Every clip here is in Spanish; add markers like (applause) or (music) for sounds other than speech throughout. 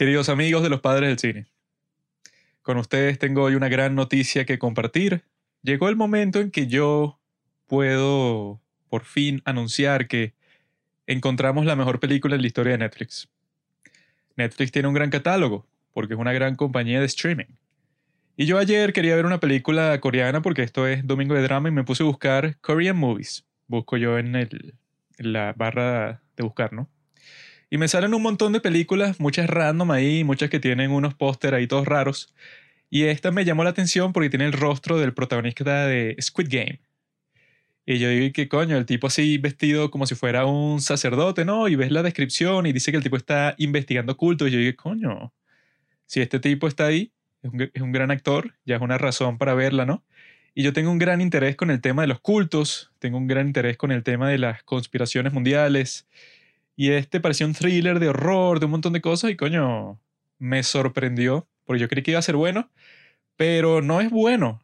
Queridos amigos de los padres del cine, con ustedes tengo hoy una gran noticia que compartir. Llegó el momento en que yo puedo por fin anunciar que encontramos la mejor película en la historia de Netflix. Netflix tiene un gran catálogo, porque es una gran compañía de streaming. Y yo ayer quería ver una película coreana porque esto es domingo de drama y me puse a buscar Korean movies. Busco yo en, el, en la barra de buscar, ¿no? Y me salen un montón de películas, muchas random ahí, muchas que tienen unos póster ahí todos raros. Y esta me llamó la atención porque tiene el rostro del protagonista de Squid Game. Y yo digo, ¿qué coño? El tipo así vestido como si fuera un sacerdote, ¿no? Y ves la descripción y dice que el tipo está investigando cultos. Y yo digo, coño, si este tipo está ahí, es un, es un gran actor, ya es una razón para verla, ¿no? Y yo tengo un gran interés con el tema de los cultos, tengo un gran interés con el tema de las conspiraciones mundiales. Y este parecía un thriller de horror, de un montón de cosas, y coño, me sorprendió, porque yo creí que iba a ser bueno, pero no es bueno,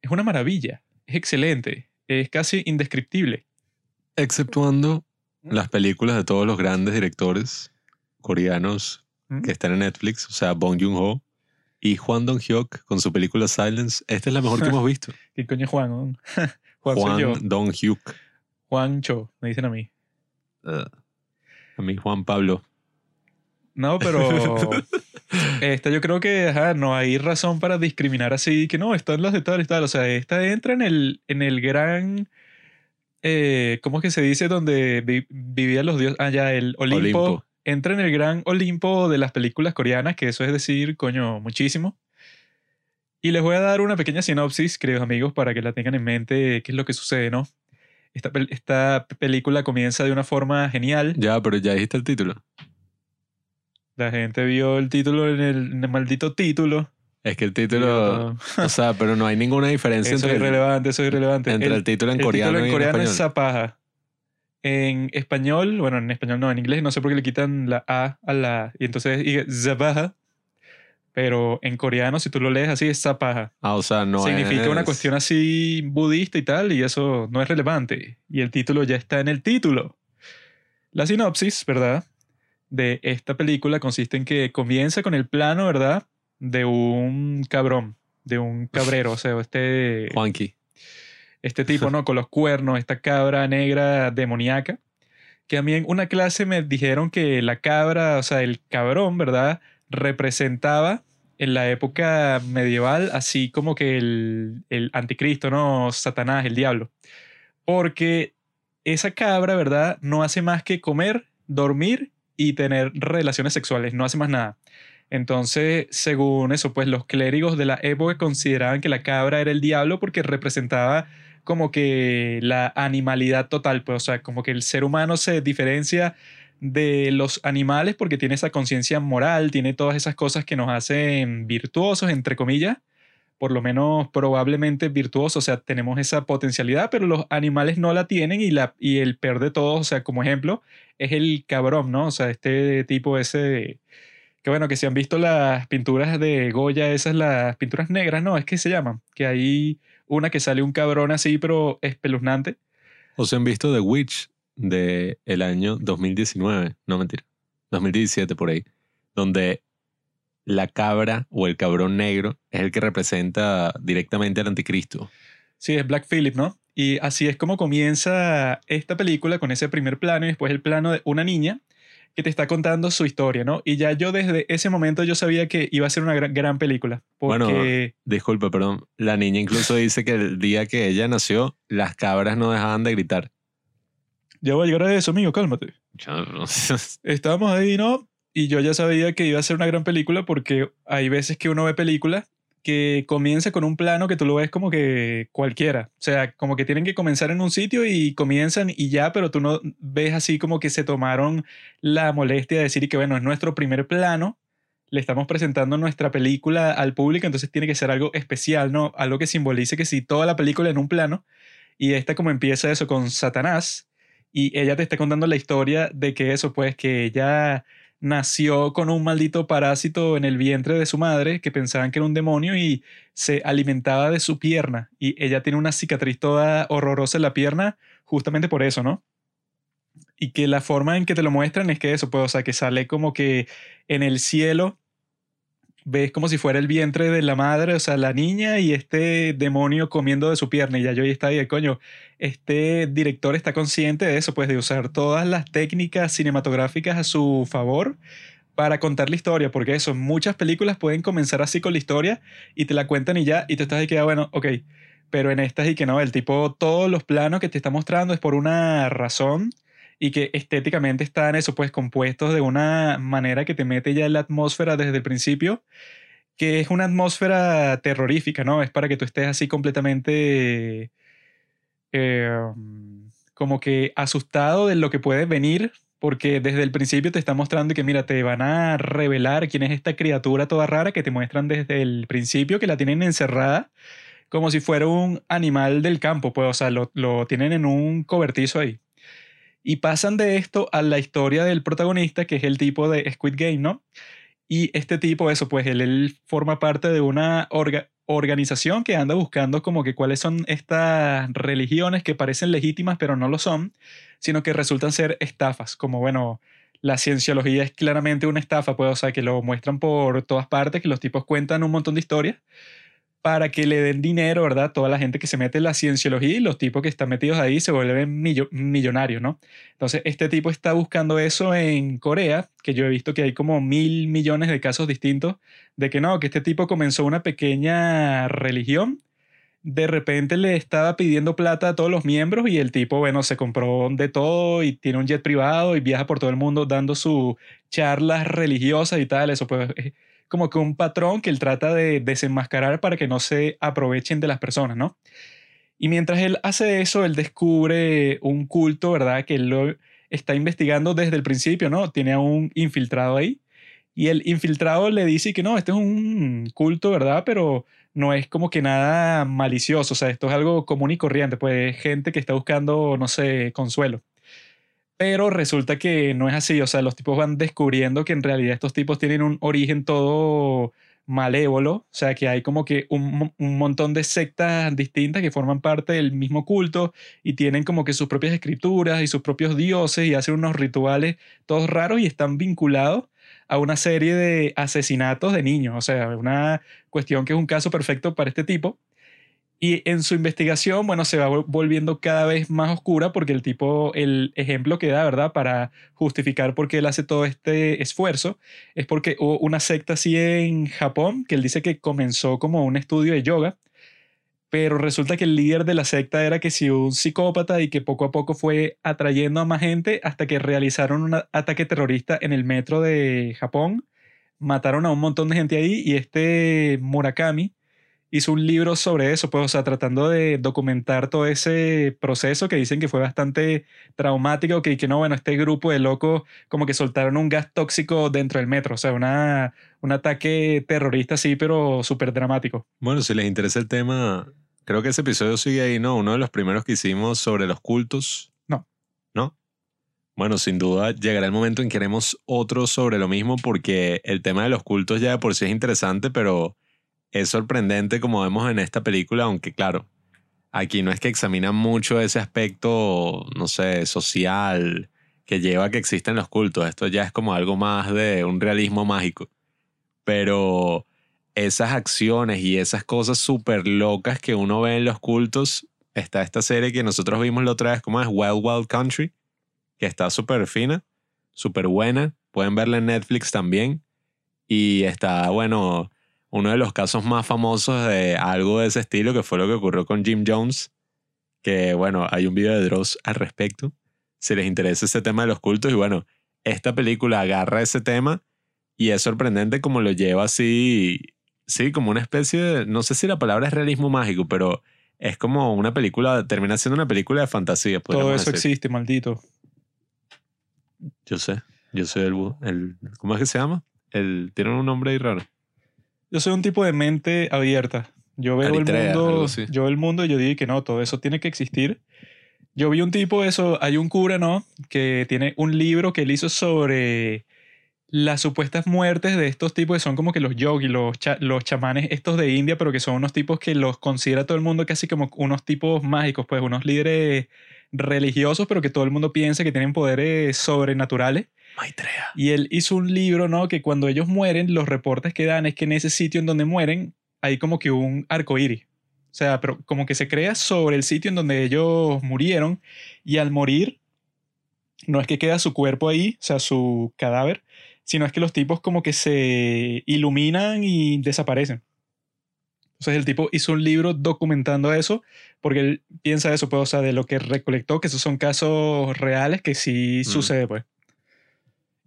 es una maravilla, es excelente, es casi indescriptible. Exceptuando las películas de todos los grandes directores coreanos ¿Mm? que están en Netflix, o sea, Bong Joon-ho y Hwan Dong-hyuk con su película Silence. Esta es la mejor que (laughs) hemos visto. ¿Qué coño es Juan? Juan. Hwan Dong-hyuk. Juan Cho, me dicen a mí. Uh, a mí Juan Pablo. No, pero (laughs) esta yo creo que ajá, no hay razón para discriminar así, que no, están las de tal y tal. O sea, esta entra en el, en el gran, eh, ¿cómo es que se dice? Donde vi- vivían los dioses, ah, ya, el Olimpo. Olimpo. Entra en el gran Olimpo de las películas coreanas, que eso es decir, coño, muchísimo. Y les voy a dar una pequeña sinopsis, queridos amigos, para que la tengan en mente, qué es lo que sucede, ¿no? Esta, pel- esta película comienza de una forma genial. Ya, pero ya dijiste el título. La gente vio el título en el, en el maldito título. Es que el título... yo, o sea, pero no hay ninguna diferencia Eso es entre, el, irrelevante, eso es irrelevante. entre el, título en el coreano título en y coreano en es español. zapaja. En español, bueno, en español no, en inglés no sé por qué le quitan la A a la y entonces zapaja. Pero en coreano, si tú lo lees así, es zapaja. Ah, o sea, no Significa una es- cuestión así budista y tal, y eso no es relevante. Y el título ya está en el título. La sinopsis, ¿verdad? De esta película consiste en que comienza con el plano, ¿verdad? De un cabrón, de un (laughs) cabrero, o sea, este Juanqui. este tipo, (laughs) ¿no? Con los cuernos, esta cabra negra demoníaca. Que a mí en una clase me dijeron que la cabra, o sea, el cabrón, ¿verdad? Representaba en la época medieval así como que el, el anticristo, ¿no? Satanás, el diablo. Porque esa cabra, ¿verdad? No hace más que comer, dormir y tener relaciones sexuales, no hace más nada. Entonces, según eso, pues los clérigos de la época consideraban que la cabra era el diablo porque representaba como que la animalidad total, pues, o sea, como que el ser humano se diferencia de los animales porque tiene esa conciencia moral, tiene todas esas cosas que nos hacen virtuosos, entre comillas, por lo menos probablemente virtuosos, o sea, tenemos esa potencialidad, pero los animales no la tienen y, la, y el peor de todos, o sea, como ejemplo, es el cabrón, ¿no? O sea, este tipo ese, que bueno, que si han visto las pinturas de Goya, esas las pinturas negras, ¿no? Es que se llaman, que hay una que sale un cabrón así, pero espeluznante. ¿O se han visto The Witch de el año 2019? No, mentira. 2017 por ahí. Donde la cabra o el cabrón negro es el que representa directamente al anticristo. Sí, es Black Phillip, ¿no? Y así es como comienza esta película con ese primer plano y después el plano de una niña que te está contando su historia, ¿no? Y ya yo desde ese momento yo sabía que iba a ser una gran, gran película. Porque, Bueno, Disculpa, perdón. La niña incluso dice que el día que ella nació, las cabras no dejaban de gritar. Ya voy a llegar a eso, amigo, cálmate. (laughs) Estábamos ahí, ¿no? Y yo ya sabía que iba a ser una gran película porque hay veces que uno ve películas que comienza con un plano que tú lo ves como que cualquiera. O sea, como que tienen que comenzar en un sitio y comienzan y ya, pero tú no ves así como que se tomaron la molestia de decir que, bueno, es nuestro primer plano, le estamos presentando nuestra película al público, entonces tiene que ser algo especial, ¿no? Algo que simbolice que si toda la película en un plano y esta como empieza eso con Satanás y ella te está contando la historia de que eso, pues que ella nació con un maldito parásito en el vientre de su madre que pensaban que era un demonio y se alimentaba de su pierna y ella tiene una cicatriz toda horrorosa en la pierna justamente por eso, ¿no? y que la forma en que te lo muestran es que eso, pues, o sea, que sale como que en el cielo ves como si fuera el vientre de la madre, o sea, la niña y este demonio comiendo de su pierna. Y ya yo ahí estaba ahí, coño, este director está consciente de eso, pues de usar todas las técnicas cinematográficas a su favor para contar la historia, porque eso, muchas películas pueden comenzar así con la historia y te la cuentan y ya, y tú estás ahí que, ah, bueno, ok, pero en estas y que no, el tipo, todos los planos que te está mostrando es por una razón y que estéticamente están eso, pues compuestos de una manera que te mete ya en la atmósfera desde el principio, que es una atmósfera terrorífica, ¿no? Es para que tú estés así completamente eh, como que asustado de lo que puede venir, porque desde el principio te está mostrando que, mira, te van a revelar quién es esta criatura toda rara que te muestran desde el principio, que la tienen encerrada como si fuera un animal del campo, pues, o sea, lo, lo tienen en un cobertizo ahí. Y pasan de esto a la historia del protagonista, que es el tipo de Squid Game, ¿no? Y este tipo, eso, pues él, él forma parte de una organización que anda buscando como que cuáles son estas religiones que parecen legítimas pero no lo son, sino que resultan ser estafas, como bueno, la cienciología es claramente una estafa, pues, o sea, que lo muestran por todas partes, que los tipos cuentan un montón de historias, para que le den dinero, ¿verdad? Toda la gente que se mete en la cienciología y los tipos que están metidos ahí se vuelven millonarios, ¿no? Entonces, este tipo está buscando eso en Corea, que yo he visto que hay como mil millones de casos distintos de que no, que este tipo comenzó una pequeña religión, de repente le estaba pidiendo plata a todos los miembros y el tipo, bueno, se compró de todo y tiene un jet privado y viaja por todo el mundo dando sus charlas religiosas y tal, eso pues como que un patrón que él trata de desenmascarar para que no se aprovechen de las personas, ¿no? Y mientras él hace eso, él descubre un culto, ¿verdad? Que él lo está investigando desde el principio, ¿no? Tiene a un infiltrado ahí. Y el infiltrado le dice que no, este es un culto, ¿verdad? Pero no es como que nada malicioso, o sea, esto es algo común y corriente, pues gente que está buscando, no sé, consuelo. Pero resulta que no es así, o sea, los tipos van descubriendo que en realidad estos tipos tienen un origen todo malévolo, o sea, que hay como que un, un, montón de sectas distintas que forman parte del mismo culto y tienen como que sus propias escrituras y sus propios dioses y hacen unos rituales todos raros y están vinculados a una serie de asesinatos de niños, o sea, una cuestión que es un caso perfecto para este tipo. Y en su investigación, bueno, se va volviendo cada vez más oscura porque el tipo, el ejemplo que da, ¿verdad? Para justificar por qué él hace todo este esfuerzo, es porque hubo una secta así en Japón que él dice que comenzó como un estudio de yoga, pero resulta que el líder de la secta era que si un psicópata y que poco a poco fue atrayendo a más gente hasta que realizaron un ataque terrorista en el metro de Japón, mataron a un montón de gente ahí y este Murakami, hizo un libro sobre eso, pues, o sea, tratando de documentar todo ese proceso que dicen que fue bastante traumático, que, que no, bueno, este grupo de locos como que soltaron un gas tóxico dentro del metro, o sea, una, un ataque terrorista así, pero súper dramático. Bueno, si les interesa el tema, creo que ese episodio sigue ahí, ¿no? Uno de los primeros que hicimos sobre los cultos. No. ¿No? Bueno, sin duda llegará el momento en que haremos otro sobre lo mismo porque el tema de los cultos ya de por sí es interesante, pero es sorprendente como vemos en esta película, aunque claro, aquí no es que examina mucho ese aspecto, no sé, social que lleva a que existen los cultos. Esto ya es como algo más de un realismo mágico. Pero esas acciones y esas cosas súper locas que uno ve en los cultos, está esta serie que nosotros vimos la otra vez, como es Wild Wild Country, que está súper fina, súper buena. Pueden verla en Netflix también. Y está, bueno, uno de los casos más famosos de algo de ese estilo, que fue lo que ocurrió con Jim Jones, que bueno, hay un video de Dross al respecto, si les interesa ese tema de los cultos, y bueno, esta película agarra ese tema y es sorprendente como lo lleva así, sí, como una especie de, no sé si la palabra es realismo mágico, pero es como una película, termina siendo una película de fantasía. Todo eso existe, maldito. Yo sé, yo soy el, el, ¿cómo es que se llama? El, tiene un nombre ahí raro. Yo soy un tipo de mente abierta. Yo veo el mundo, yo veo el mundo y yo digo que no, todo eso tiene que existir. Yo vi un tipo, eso, hay un cura, ¿no? Que tiene un libro que él hizo sobre las supuestas muertes de estos tipos que son como que los yogis, los, los chamanes estos de India, pero que son unos tipos que los considera todo el mundo casi como unos tipos mágicos, pues unos líderes religiosos, pero que todo el mundo piensa que tienen poderes sobrenaturales. Maitreya. Y él hizo un libro, ¿no? Que cuando ellos mueren, los reportes que dan es que en ese sitio en donde mueren hay como que un arco iris. O sea, pero como que se crea sobre el sitio en donde ellos murieron. Y al morir, no es que queda su cuerpo ahí, o sea, su cadáver, sino es que los tipos como que se iluminan y desaparecen. Entonces el tipo hizo un libro documentando eso, porque él piensa eso, pues, o sea, de lo que recolectó, que esos son casos reales que sí Mm. sucede, pues.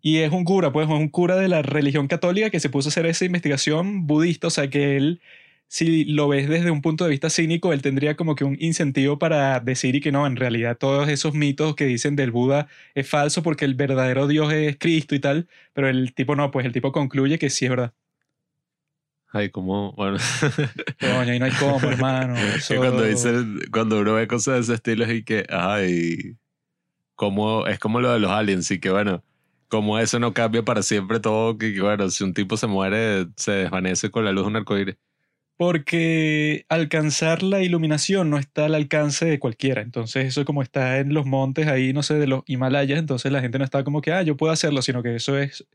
Y es un cura, pues, es un cura de la religión católica que se puso a hacer esa investigación budista, o sea, que él, si lo ves desde un punto de vista cínico, él tendría como que un incentivo para decir y que no, en realidad todos esos mitos que dicen del Buda es falso porque el verdadero Dios es Cristo y tal, pero el tipo no, pues el tipo concluye que sí es verdad. Ay, como, bueno. Coño, ahí no hay cómo, (laughs) hermano. Eso- cuando dicen, cuando uno ve cosas de ese estilo es y que, ay, como, es como lo de los aliens, y que bueno, como eso no cambia para siempre todo, que, bueno, si un tipo se muere, se desvanece con la luz de un arcoíris. Porque alcanzar la iluminación no está al alcance de cualquiera. Entonces, eso como está en los montes ahí, no sé, de los Himalayas, entonces la gente no está como que, ah, yo puedo hacerlo, sino que eso es.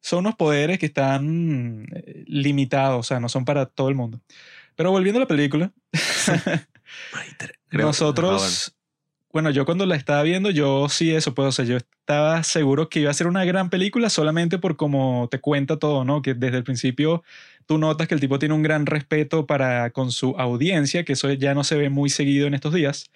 Son unos poderes que están eh, limitados, o sea, no son para todo el mundo. Pero volviendo a la película, (laughs) (laughs) Creo- nosotros. Bueno, yo cuando la estaba viendo, yo sí eso, pues, o sea, yo estaba seguro que iba a ser una gran película solamente por cómo te cuenta todo, ¿no? Que desde el principio tú notas que el tipo tiene un gran respeto para con su audiencia, que eso ya no se ve muy seguido en estos días.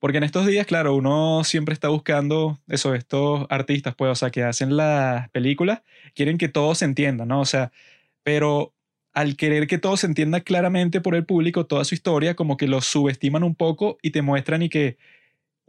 Porque en estos días, claro, uno siempre está buscando eso, estos artistas, pues, o sea, que hacen las películas, quieren que todo se entienda, ¿no? O sea, pero al querer que todo se entienda claramente por el público, toda su historia, como que lo subestiman un poco y te muestran y que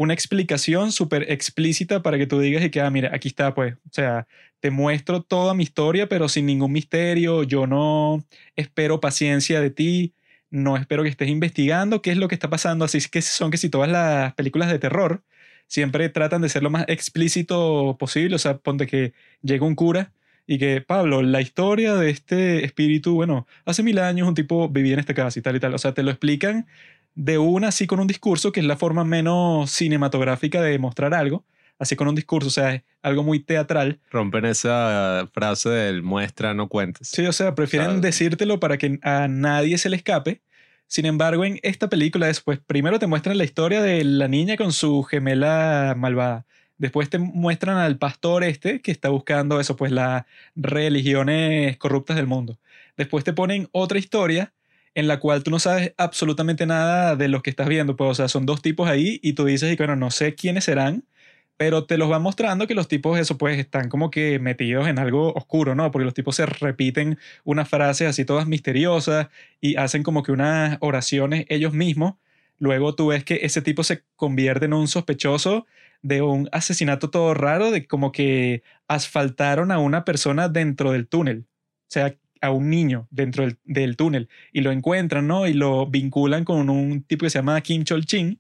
una explicación súper explícita para que tú digas y que, ah, mira, aquí está, pues, o sea, te muestro toda mi historia, pero sin ningún misterio, yo no espero paciencia de ti, no espero que estés investigando qué es lo que está pasando, así que son que si todas las películas de terror siempre tratan de ser lo más explícito posible, o sea, ponte que llega un cura y que, Pablo, la historia de este espíritu, bueno, hace mil años un tipo vivía en esta casa y tal y tal, o sea, te lo explican de una así con un discurso, que es la forma menos cinematográfica de mostrar algo, así con un discurso, o sea, es algo muy teatral. Rompen esa frase del muestra, no cuentes. Sí, o sea, prefieren decírtelo para que a nadie se le escape. Sin embargo, en esta película después, primero te muestran la historia de la niña con su gemela malvada. Después te muestran al pastor este que está buscando eso, pues las religiones corruptas del mundo. Después te ponen otra historia en la cual tú no sabes absolutamente nada de los que estás viendo. Pues, o sea, son dos tipos ahí y tú dices, y bueno, no sé quiénes serán, pero te los van mostrando que los tipos, eso, pues, están como que metidos en algo oscuro, ¿no? Porque los tipos se repiten unas frases así todas misteriosas y hacen como que unas oraciones ellos mismos. Luego tú ves que ese tipo se convierte en un sospechoso de un asesinato todo raro, de como que asfaltaron a una persona dentro del túnel. O sea, a un niño dentro del, del túnel y lo encuentran, ¿no? Y lo vinculan con un tipo que se llama Kim Chol Chin.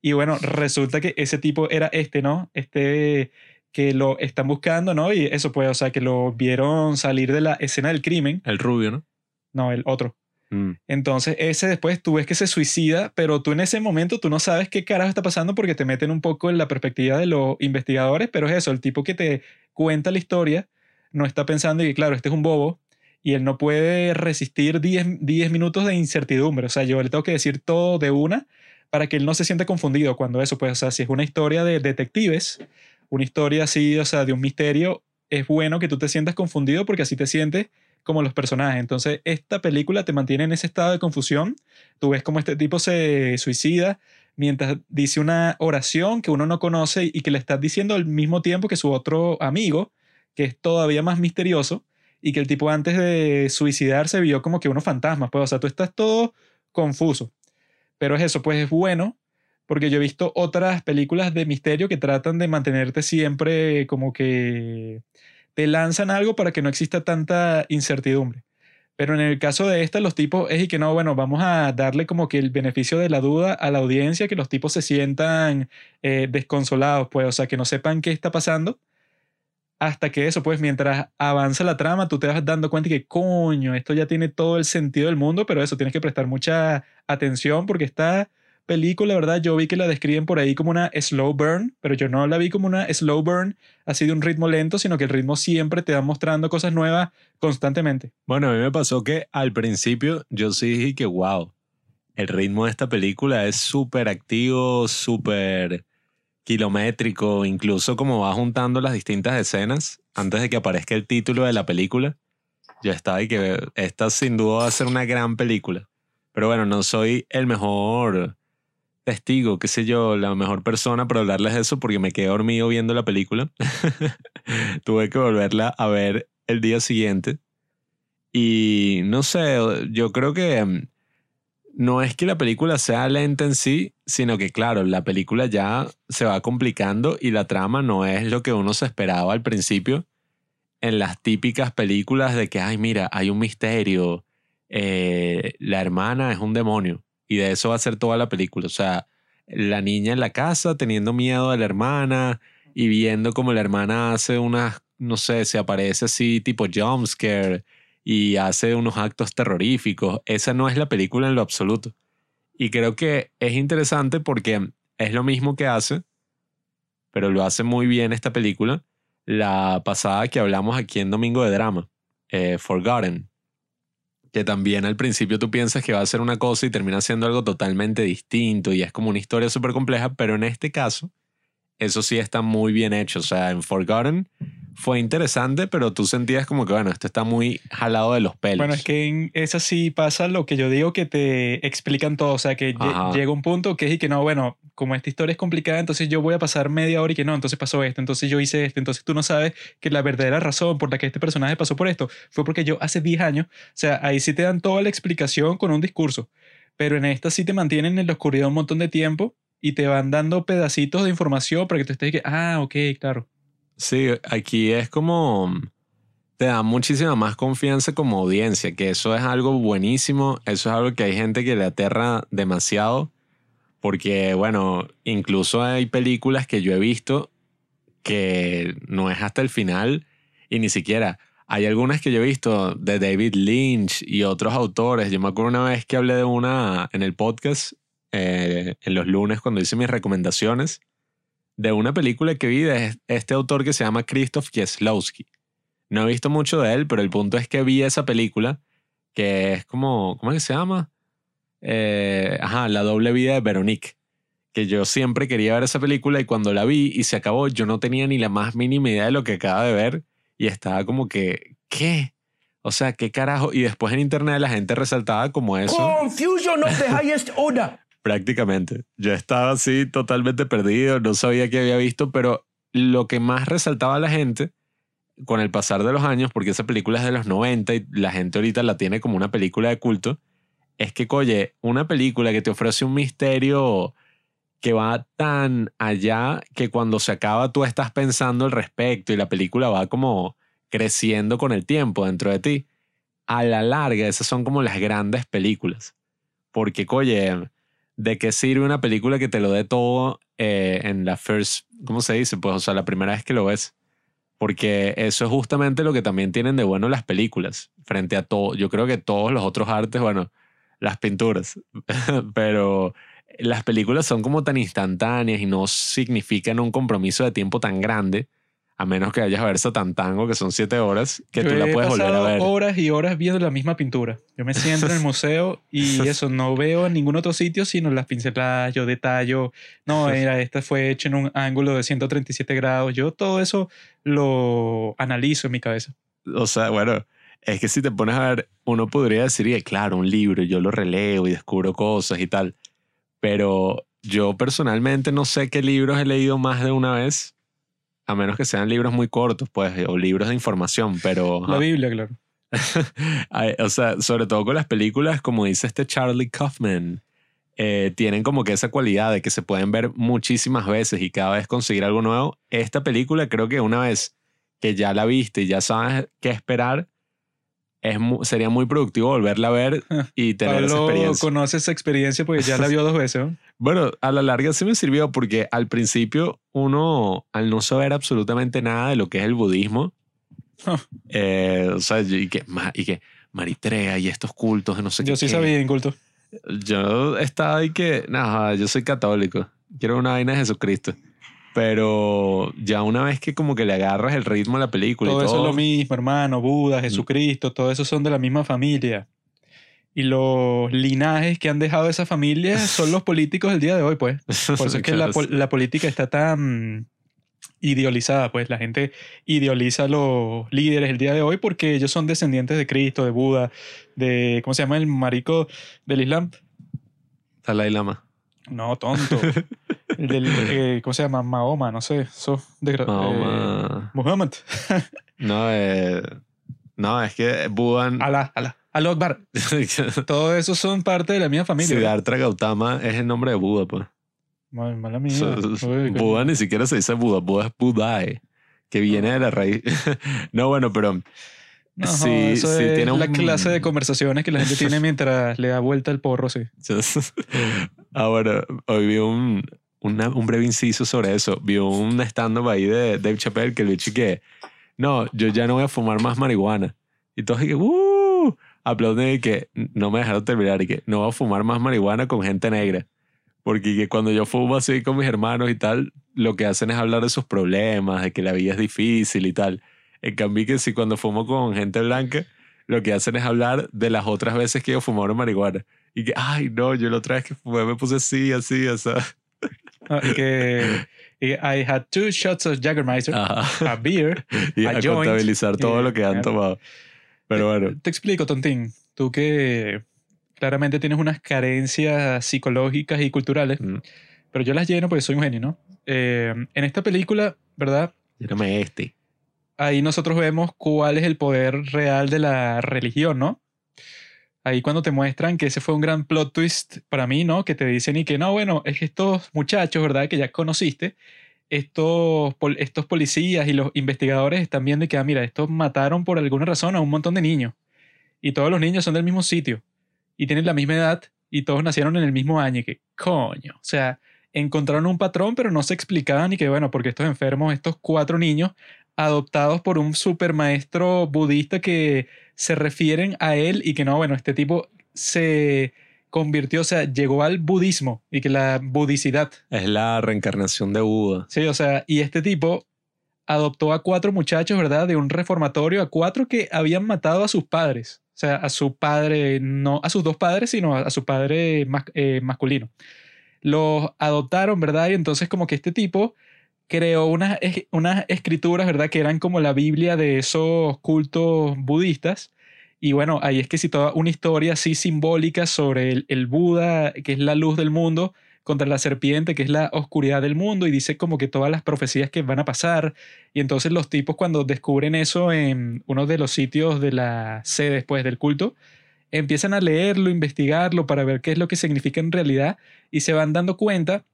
Y bueno, resulta que ese tipo era este, ¿no? Este que lo están buscando, ¿no? Y eso pues, o sea, que lo vieron salir de la escena del crimen. El rubio, ¿no? No, el otro. Mm. Entonces, ese después tú ves que se suicida, pero tú en ese momento tú no sabes qué carajo está pasando porque te meten un poco en la perspectiva de los investigadores, pero es eso, el tipo que te cuenta la historia no está pensando y que, claro, este es un bobo y él no puede resistir 10, 10 minutos de incertidumbre. O sea, yo le tengo que decir todo de una para que él no se sienta confundido cuando eso, pues, o sea, si es una historia de detectives, una historia así, o sea, de un misterio, es bueno que tú te sientas confundido porque así te sientes como los personajes. Entonces, esta película te mantiene en ese estado de confusión. Tú ves cómo este tipo se suicida mientras dice una oración que uno no conoce y que le estás diciendo al mismo tiempo que su otro amigo, que es todavía más misterioso, y que el tipo antes de suicidarse vio como que unos fantasmas. Pues, o sea, tú estás todo confuso. Pero es eso, pues es bueno, porque yo he visto otras películas de misterio que tratan de mantenerte siempre como que te lanzan algo para que no exista tanta incertidumbre. Pero en el caso de esta, los tipos es y que no, bueno, vamos a darle como que el beneficio de la duda a la audiencia, que los tipos se sientan eh, desconsolados, pues, o sea, que no sepan qué está pasando. Hasta que eso, pues, mientras avanza la trama, tú te vas dando cuenta que, coño, esto ya tiene todo el sentido del mundo, pero eso, tienes que prestar mucha atención porque está película, ¿verdad? Yo vi que la describen por ahí como una slow burn, pero yo no la vi como una slow burn así de un ritmo lento, sino que el ritmo siempre te va mostrando cosas nuevas constantemente. Bueno, a mí me pasó que al principio yo sí dije que, wow, el ritmo de esta película es súper activo, súper kilométrico, incluso como va juntando las distintas escenas antes de que aparezca el título de la película. Yo estaba y que esta sin duda va a ser una gran película. Pero bueno, no soy el mejor testigo, qué sé yo, la mejor persona para hablarles de eso porque me quedé dormido viendo la película. (laughs) Tuve que volverla a ver el día siguiente. Y no sé, yo creo que mm, no es que la película sea lenta en sí, sino que claro, la película ya se va complicando y la trama no es lo que uno se esperaba al principio en las típicas películas de que, ay, mira, hay un misterio, eh, la hermana es un demonio y de eso va a ser toda la película. O sea, la niña en la casa teniendo miedo a la hermana y viendo como la hermana hace unas, no sé, se aparece así tipo jumpscare y hace unos actos terroríficos. Esa no es la película en lo absoluto. Y creo que es interesante porque es lo mismo que hace, pero lo hace muy bien esta película, la pasada que hablamos aquí en Domingo de Drama, eh, Forgotten, que también al principio tú piensas que va a ser una cosa y termina siendo algo totalmente distinto y es como una historia súper compleja, pero en este caso, eso sí está muy bien hecho. O sea, en Forgotten fue interesante, pero tú sentías como que, bueno, esto está muy jalado de los pelos. Bueno, es que en esa sí pasa lo que yo digo que te explican todo. O sea, que llega un punto que es y que no, bueno, como esta historia es complicada, entonces yo voy a pasar media hora y que no, entonces pasó esto, entonces yo hice esto, entonces tú no sabes que la verdadera razón por la que este personaje pasó por esto fue porque yo hace 10 años, o sea, ahí sí te dan toda la explicación con un discurso, pero en esta sí te mantienen en la oscuridad un montón de tiempo y te van dando pedacitos de información para que tú estés que, ah, ok, claro. Sí, aquí es como te da muchísima más confianza como audiencia, que eso es algo buenísimo, eso es algo que hay gente que le aterra demasiado, porque bueno, incluso hay películas que yo he visto que no es hasta el final y ni siquiera. Hay algunas que yo he visto de David Lynch y otros autores. Yo me acuerdo una vez que hablé de una en el podcast, eh, en los lunes cuando hice mis recomendaciones, de una película que vi de este autor que se llama Krzysztof Kieslowski. No he visto mucho de él, pero el punto es que vi esa película que es como, ¿cómo es que se llama? Eh, ajá, La doble vida de Veronique. Que yo siempre quería ver esa película y cuando la vi y se acabó, yo no tenía ni la más mínima idea de lo que acaba de ver y estaba como que, ¿qué? O sea, ¿qué carajo? Y después en internet la gente resaltaba como eso. Confusion of the highest order (laughs) prácticamente. Yo estaba así totalmente perdido, no sabía qué había visto, pero lo que más resaltaba a la gente con el pasar de los años, porque esa película es de los 90 y la gente ahorita la tiene como una película de culto, es que, oye, una película que te ofrece un misterio que va tan allá que cuando se acaba tú estás pensando al respecto y la película va como creciendo con el tiempo dentro de ti. A la larga, esas son como las grandes películas. Porque, oye, ¿de qué sirve una película que te lo dé todo eh, en la first, ¿cómo se dice? Pues, o sea, la primera vez que lo ves. Porque eso es justamente lo que también tienen de bueno las películas, frente a todo. Yo creo que todos los otros artes, bueno, las pinturas, (laughs) pero las películas son como tan instantáneas y no significan un compromiso de tiempo tan grande a menos que vayas a ver Tango, que son siete horas, que tú la puedes volver a ver. horas y horas viendo la misma pintura. Yo me siento en el (laughs) museo y (laughs) eso, no veo en ningún otro sitio, sino las pinceladas, yo detallo. No, (laughs) mira, esta fue hecha en un ángulo de 137 grados. Yo todo eso lo analizo en mi cabeza. O sea, bueno, es que si te pones a ver, uno podría decir, claro, un libro, yo lo releo y descubro cosas y tal. Pero yo personalmente no sé qué libros he leído más de una vez a menos que sean libros muy cortos, pues, o libros de información, pero... La Biblia, claro. (laughs) o sea, sobre todo con las películas, como dice este Charlie Kaufman, eh, tienen como que esa cualidad de que se pueden ver muchísimas veces y cada vez conseguir algo nuevo. Esta película creo que una vez que ya la viste y ya sabes qué esperar, es sería muy productivo volverla a ver (laughs) y tener esa experiencia. conoce esa experiencia porque ya la vio dos veces. (laughs) Bueno, a la larga sí me sirvió porque al principio uno, al no saber absolutamente nada de lo que es el budismo, eh, o sea, y que, y que Maritrea y estos cultos de no sé qué. Yo sí sabía en culto. Yo estaba ahí que, nada, yo soy católico. Quiero una vaina de Jesucristo. Pero ya una vez que como que le agarras el ritmo a la película Todo y eso todo, es lo mismo, hermano. Buda, Jesucristo, todo eso son de la misma familia. Y los linajes que han dejado esa familia son los (laughs) políticos del día de hoy, pues. Por eso es que la, la política está tan idealizada, pues la gente idealiza a los líderes el día de hoy porque ellos son descendientes de Cristo, de Buda, de, ¿cómo se llama el marico del Islam? Dalai Lama. No, tonto. (laughs) El del, eh, ¿Cómo se llama? Mahoma, no sé. Desgra- eh, Mahoma. Muhammad. (laughs) No, eh, no, es que Budan. Alá, Alá. Alá Akbar. (laughs) Todo eso son parte de la misma familia. Siddhartha Gautama es el nombre de Buda, pues. Mal- Mala mía. So- Uy, coño. Buda ni siquiera se dice Buda, Buda es Budae, que viene de la raíz. (laughs) no, bueno, pero No, sí, eso sí es tiene la un- clase de conversaciones que la gente tiene mientras le da vuelta el porro, sí. ahora hoy vi un, una- un breve inciso sobre eso. Vi un stand-up ahí de Dave Chappelle que bicho y que, no, yo ya no voy a fumar más marihuana. Y todos que, ¡uh! Aplauden y que no me dejaron terminar y que no voy a fumar más marihuana con gente negra. Porque que cuando yo fumo así con mis hermanos y tal, lo que hacen es hablar de sus problemas, de que la vida es difícil y tal. En cambio que si cuando fumo con gente blanca, lo que hacen es hablar de las otras veces que ellos fumaron marihuana. Y que, ay, no, yo la otra vez que fumé me puse así, así, así. Ah, y que y I had two shots of Jägermeister, Ajá. a beer. (laughs) Y a a, joint. contabilizar todo Eh, lo que han claro. tomado. Pero bueno, Te explico, Tontín. Tú que claramente tienes unas carencias psicológicas y culturales, mm, pero yo las lleno porque soy un genio, ¿no? Eh, en esta película, ¿verdad? lléname este. ahí nosotros vemos cuál es el poder real de la religión, ¿no? Ahí cuando te muestran que ese fue un gran plot twist para mí, ¿no? Que te dicen y que no, bueno, es que estos muchachos, ¿verdad? Que ya conociste, estos, estos policías y los investigadores están viendo y que, ah, mira, estos mataron por alguna razón a un montón de niños. Y todos los niños son del mismo sitio. Y tienen la misma edad y todos nacieron en el mismo año. Y que, coño. O sea, encontraron un patrón, pero no se explicaban ni que, bueno, porque estos enfermos, estos cuatro niños, adoptados por un super maestro budista que se refieren a él y que no, bueno, este tipo se convirtió, o sea, llegó al budismo y que la budicidad, Es la reencarnación de Buda. sí, o sea, y este tipo adoptó a cuatro muchachos, ¿verdad? De un reformatorio, a cuatro que habían matado a sus padres, o sea, a su padre, no a sus dos padres, sino a su padre mas- eh, masculino. Los adoptaron, ¿verdad? Y entonces como que este tipo creó unas, unas escrituras, ¿verdad? Que eran como la Biblia de esos cultos budistas. Y bueno, ahí es que toda una historia así simbólica sobre el, el Buda, que es la luz del mundo, contra la serpiente, que es la oscuridad del mundo, y dice como que todas las profecías que van a pasar. Y entonces los tipos cuando descubren eso en uno de los sitios de la sede después del culto, empiezan a leerlo, investigarlo para ver qué es lo que significa en realidad y se van dando cuenta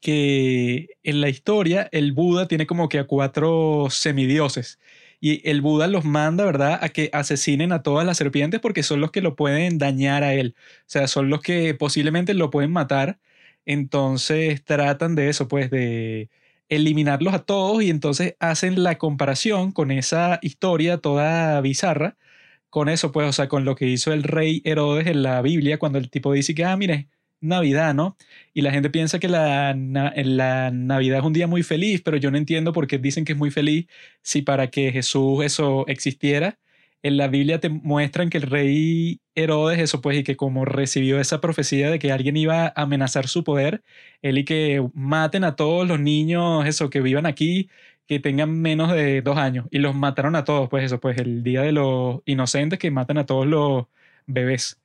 que en la historia el Buda tiene como que a cuatro semidioses y el Buda los manda, ¿verdad?, a que asesinen a todas las serpientes porque son los que lo pueden dañar a él. O sea, son los que posiblemente lo pueden matar. Entonces tratan de eso, pues de eliminarlos a todos y entonces hacen la comparación con esa historia toda bizarra. Con eso, pues, o sea, con lo que hizo el rey Herodes en la Biblia, cuando el tipo dice que, ah, mire, Navidad, ¿no? Y la gente piensa que la, la Navidad es un día muy feliz, pero yo no entiendo por qué dicen que es muy feliz si para que Jesús eso existiera. En la Biblia te muestran que el rey Herodes, eso pues, y que como recibió esa profecía de que alguien iba a amenazar su poder, él y que maten a todos los niños, eso, que vivan aquí, que tengan menos de dos años. Y los mataron a todos, pues eso, pues el día de los inocentes que matan a todos los bebés.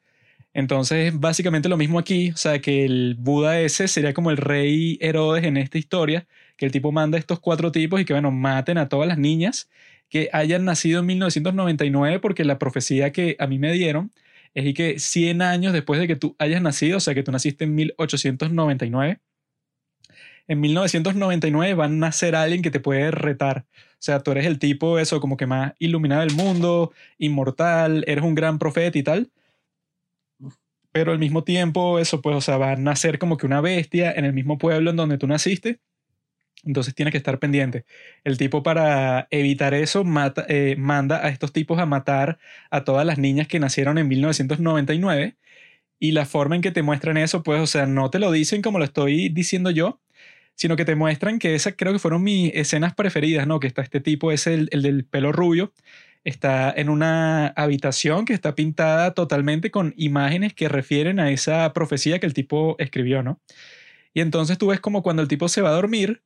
Entonces, básicamente lo mismo aquí, o sea, que el Buda ese sería como el rey Herodes en esta historia, que el tipo manda a estos cuatro tipos y que, bueno, maten a todas las niñas que hayan nacido en 1999, porque la profecía que a mí me dieron es que 100 años después de que tú hayas nacido, o sea, que tú naciste en 1899, en 1999 van a nacer alguien que te puede retar. O sea, tú eres el tipo, eso, como que más iluminado del mundo, inmortal, eres un gran profeta y tal pero al mismo tiempo eso pues, o sea, va a nacer como que una bestia en el mismo pueblo en donde tú naciste. Entonces tienes que estar pendiente. El tipo para evitar eso mata, eh, manda a estos tipos a matar a todas las niñas que nacieron en 1999 Y la forma en que te muestran eso, pues, o sea, no te lo dicen como lo estoy diciendo yo, sino que te muestran que esas creo que fueron mis escenas preferidas, ¿no? Que está este tipo, es el, el del pelo rubio, está en una habitación que está pintada totalmente con imágenes que refieren a esa profecía que el tipo escribió, ¿no? Y entonces tú ves como cuando el tipo se va a dormir,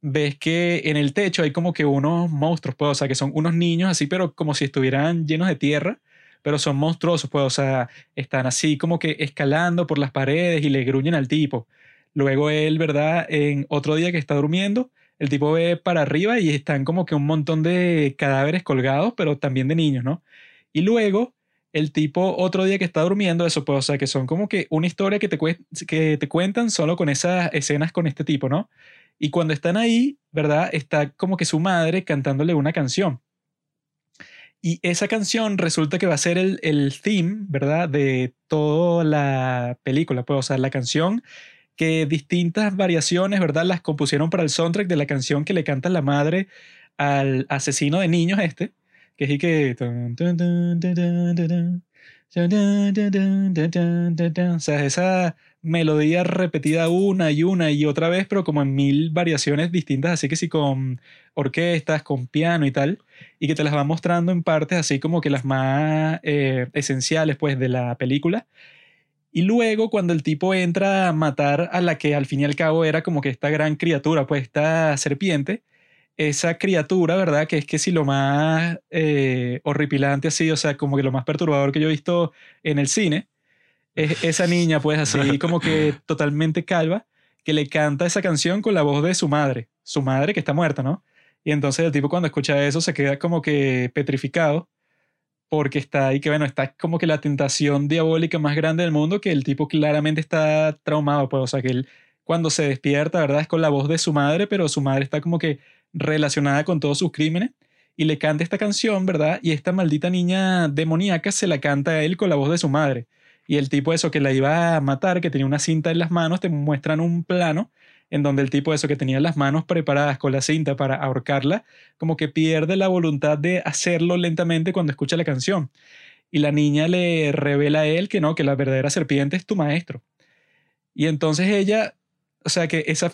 ves que en el techo hay como que unos monstruos, pues, o sea, que son unos niños así, pero como si estuvieran llenos de tierra, pero son monstruosos, pues, o sea, están así como que escalando por las paredes y le gruñen al tipo. Luego él, ¿verdad? En otro día que está durmiendo, el tipo ve para arriba y están como que un montón de cadáveres colgados, pero también de niños, ¿no? Y luego el tipo otro día que está durmiendo, eso pues, o sea, que son como que una historia que te, que te cuentan solo con esas escenas con este tipo, ¿no? Y cuando están ahí, ¿verdad? Está como que su madre cantándole una canción. Y esa canción resulta que va a ser el, el theme, ¿verdad? De toda la película. Pues, o sea, la canción que distintas variaciones, ¿verdad? Las compusieron para el soundtrack de la canción que le canta la madre al asesino de niños este, que es y que... O sea, esa melodía repetida una y una y otra vez, pero como en mil variaciones distintas, así que sí con orquestas, con piano y tal, y que te las va mostrando en partes así como que las más eh, esenciales pues de la película. Y luego cuando el tipo entra a matar a la que al fin y al cabo era como que esta gran criatura, pues esta serpiente, esa criatura, ¿verdad? Que es que si lo más eh, horripilante así, o sea, como que lo más perturbador que yo he visto en el cine, es esa niña, pues así (laughs) como que totalmente calva, que le canta esa canción con la voz de su madre, su madre que está muerta, ¿no? Y entonces el tipo cuando escucha eso se queda como que petrificado porque está ahí que, bueno, está como que la tentación diabólica más grande del mundo, que el tipo claramente está traumado, pues, o sea, que él cuando se despierta, ¿verdad? Es con la voz de su madre, pero su madre está como que relacionada con todos sus crímenes y le canta esta canción, ¿verdad? Y esta maldita niña demoníaca se la canta a él con la voz de su madre. Y el tipo eso que la iba a matar, que tenía una cinta en las manos, te muestran un plano en donde el tipo eso que tenía las manos preparadas con la cinta para ahorcarla, como que pierde la voluntad de hacerlo lentamente cuando escucha la canción. Y la niña le revela a él que no, que la verdadera serpiente es tu maestro. Y entonces ella, o sea que esa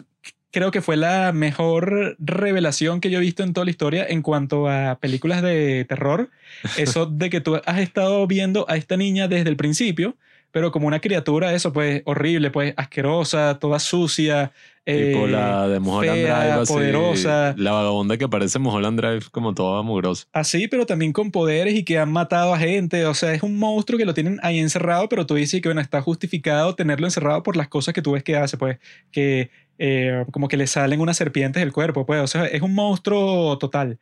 creo que fue la mejor revelación que yo he visto en toda la historia en cuanto a películas de terror. (laughs) Eso de que tú has estado viendo a esta niña desde el principio, pero como una criatura, eso, pues horrible, pues asquerosa, toda sucia. Tipo eh, la de Mulholland fea, Drive, así, poderosa. La vagabunda que parece Mulholland Drive como toda mugrosa. Así, pero también con poderes y que han matado a gente. O sea, es un monstruo que lo tienen ahí encerrado, pero tú dices que, bueno, está justificado tenerlo encerrado por las cosas que tú ves que hace, pues, que eh, como que le salen unas serpientes del cuerpo, pues, o sea, es un monstruo total.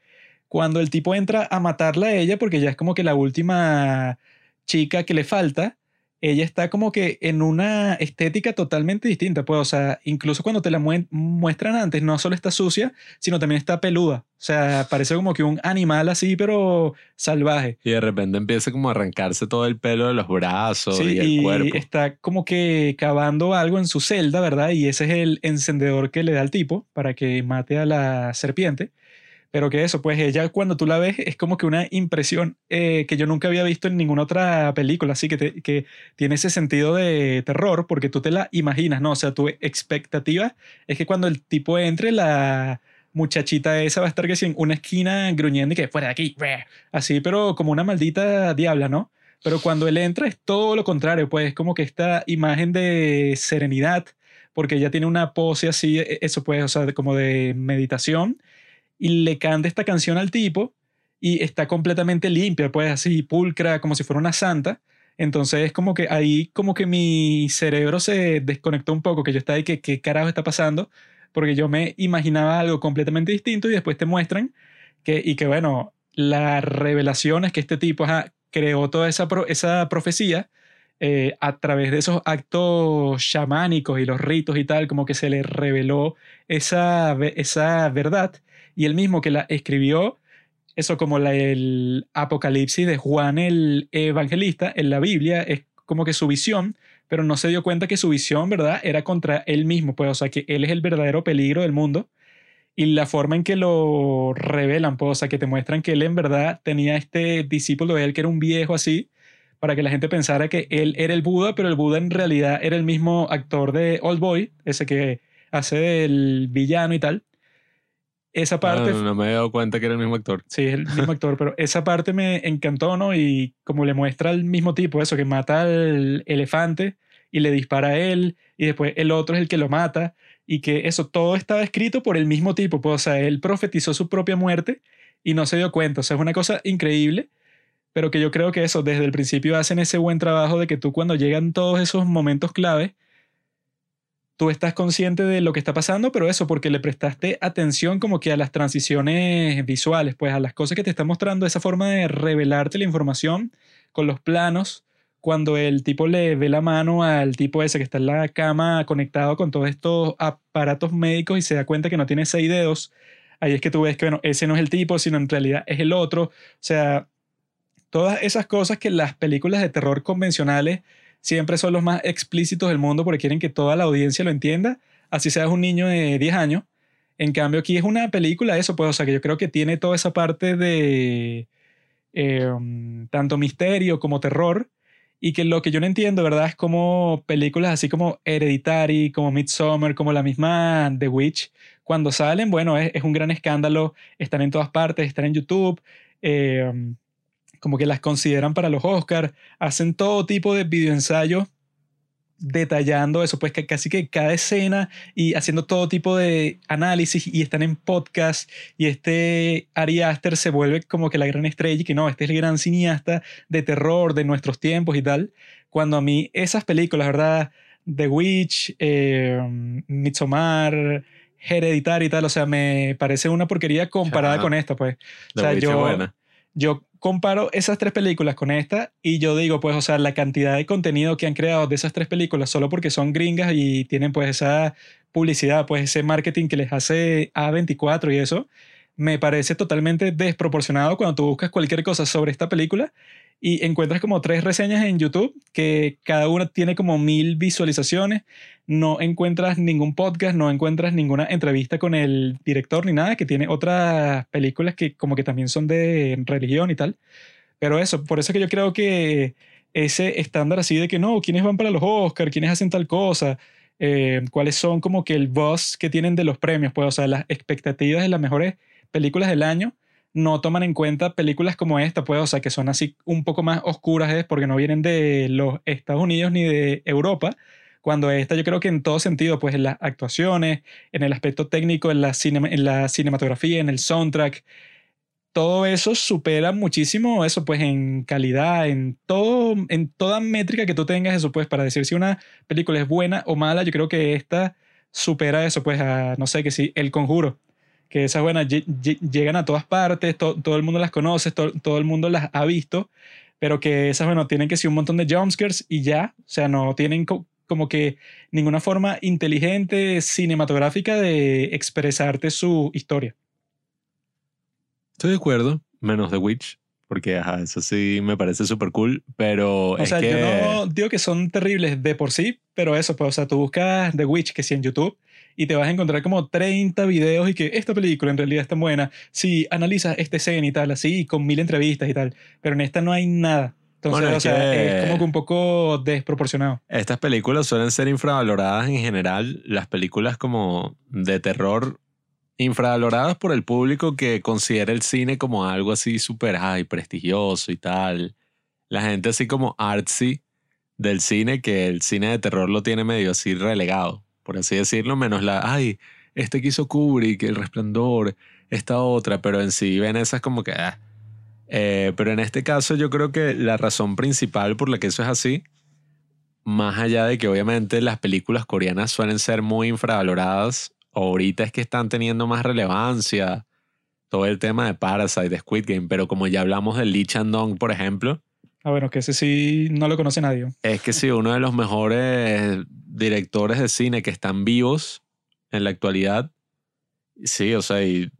Cuando el tipo entra a matarla a ella, porque ya es como que la última chica que le falta, ella está como que en una estética totalmente distinta, pues, o sea, incluso cuando te la muestran antes, no solo está sucia, sino también está peluda. O sea, parece como que un animal así, pero salvaje. Y de repente empieza como a arrancarse todo el pelo de los brazos Sí, y el y cuerpo. está como que cavando algo en su celda, ¿verdad? Y ese es el encendedor que le da al tipo para que mate a la serpiente. Pero que eso, pues ella cuando tú la ves es como que una impresión eh, que yo nunca había visto en ninguna otra película, así que, que tiene ese sentido de terror porque tú te la imaginas, ¿no? O sea, tu expectativa es que cuando el tipo entre, la muchachita esa va a estar que en una esquina gruñendo y que fuera de aquí, así, pero como una maldita diabla, ¿no? Pero cuando él entra es todo lo contrario, pues es como que esta imagen de serenidad, porque ella tiene una pose así, e- eso pues, o sea, como de meditación, y le canta esta canción al tipo y está completamente limpia, pues así pulcra, como si fuera una santa. Entonces es como que ahí como que mi cerebro se desconectó un poco, que yo estaba ahí que qué carajo está pasando, porque yo me imaginaba algo completamente distinto y después te muestran que, y que bueno, la revelación es que este tipo ajá, creó toda esa, esa profecía eh, a través de esos actos chamánicos y los ritos y tal, como que se le reveló esa, esa verdad y él mismo que la escribió, eso como la, el Apocalipsis de Juan el Evangelista en la Biblia, es como que su visión, pero no se dio cuenta que su visión, ¿verdad?, era contra él mismo, pues, o sea, que él es el verdadero peligro del mundo. Y la forma en que lo revelan, pues, o sea, que te muestran que él en verdad tenía este discípulo de él que era un viejo así, para que la gente pensara que él era el Buda, pero el Buda en realidad era el mismo actor de Old Boy, ese que hace del villano y tal. Esa parte... No, no me he dado cuenta que era el mismo actor. Sí, es el mismo actor, pero (laughs) esa parte me encantó, ¿no? Y como le muestra al mismo tipo, eso, que mata al elefante y le dispara a él, y después el otro es el que lo mata, y que eso todo estaba escrito por el mismo tipo, pues, o sea, él profetizó su propia muerte y no se dio cuenta, o sea, es una cosa increíble, pero que yo creo que eso, desde el principio hacen ese buen trabajo de que tú cuando llegan todos esos momentos clave, tú estás consciente de lo que está pasando, pero eso porque le prestaste atención como que a las transiciones visuales, pues a las cosas que te está mostrando, esa forma de revelarte la información con los planos, cuando el tipo le ve la mano al tipo ese que está en la cama conectado con todos estos aparatos médicos y se da cuenta que no tiene seis dedos, ahí es que tú ves que, bueno, ese no es el tipo, sino en realidad es el otro. O sea, todas esas cosas que las películas de terror convencionales siempre son los más explícitos del mundo porque quieren que toda la audiencia lo entienda, así seas un niño de 10 años. En cambio, aquí es una película, eso, pues, o sea, que yo creo que tiene toda esa parte de eh, tanto misterio como terror, y que lo que yo no entiendo, ¿verdad? Es como películas así como Hereditary, como Midsommar, como la misma The Witch, cuando salen, bueno, es, un gran escándalo, están en todas partes, están en YouTube, eh, como que las consideran para los Oscars, hacen todo tipo de videoensayos detallando eso, pues que casi que cada escena y haciendo todo tipo de análisis y están en podcast y este Ari Aster se vuelve como que la gran estrella y que no, este es el gran cineasta de terror de nuestros tiempos y tal, cuando a mí esas películas, ¿verdad? The Witch, eh, Midsommar, Hereditary y tal, o sea, me parece una porquería comparada Ajá. con esta, pues. The o sea, Witch es yo, buena. yo comparo esas tres películas con esta y yo digo, pues, o sea, la cantidad de contenido que han creado de esas tres películas solo porque son gringas y tienen pues esa publicidad, pues ese marketing que les hace A24 y eso, me parece totalmente desproporcionado cuando tú buscas cualquier cosa sobre esta película y encuentras como tres reseñas en YouTube que cada una tiene como mil visualizaciones, no encuentras ningún podcast, no encuentras ninguna entrevista con el director ni nada, que tiene otras películas que como que también son de religión y tal. Pero eso, por eso que yo creo que ese estándar así de que no, ¿quiénes van para los Oscars? ¿Quiénes hacen tal cosa? Eh, ¿Cuáles son como que el buzz que tienen de los premios? Pues, o sea, las expectativas de las mejores películas del año no toman en cuenta películas como esta, pues, o sea, que son así un poco más oscuras, es porque no vienen de los Estados Unidos ni de Europa, cuando esta yo creo que en todo sentido, pues en las actuaciones, en el aspecto técnico, en la, cinematografía, en el soundtrack, todo eso supera muchísimo eso, pues en calidad, en todo, en toda métrica que tú tengas eso, pues para decir si una película es buena o mala, yo creo que esta supera eso, pues a, no sé, que sí, El Conjuro, que esas buenas lle- lle- llegan a todas partes, to- todo el mundo las conoce, to- todo el mundo las ha visto, pero que esas, bueno, tienen que ser un montón de jumpscares y ya, o sea, no tienen co- como que ninguna forma inteligente cinematográfica de expresarte su historia. Estoy de acuerdo, menos The Witch, porque ajá, eso sí me parece súper cool, pero O es sea, que... yo no digo que son terribles de por sí, pero eso, pues, o sea, tú buscas The Witch, que sí en YouTube, y te vas a encontrar como 30 videos y que esta película en realidad es tan buena. Si analizas esta escena y tal, así, con mil entrevistas y tal, pero en esta no hay nada. Entonces, Bueno, o es sea, que- es como que un poco desproporcionado. Estas películas suelen ser infravaloradas en general. Las películas como de terror infravaloradas por el público que considera el cine como algo así súper ay, prestigioso y tal. La gente así como artsy del cine, que el cine de terror lo tiene medio así relegado, por así decirlo, menos la, ay, este que hizo Kubrick, El Resplandor, esta otra, pero en sí ven esas como que... ah. Eh, pero en este caso yo creo que la razón principal por la que eso es así más allá de que obviamente las películas coreanas suelen ser muy infravaloradas, ahorita es que están teniendo más relevancia todo el tema de Parasite, de Squid Game, pero como ya hablamos de Lee Chan-dong, por ejemplo, Ah, bueno, que ese sí no lo conoce nadie. es que sí, uno de los mejores directores de cine que están vivos en la actualidad, sí, o sea, y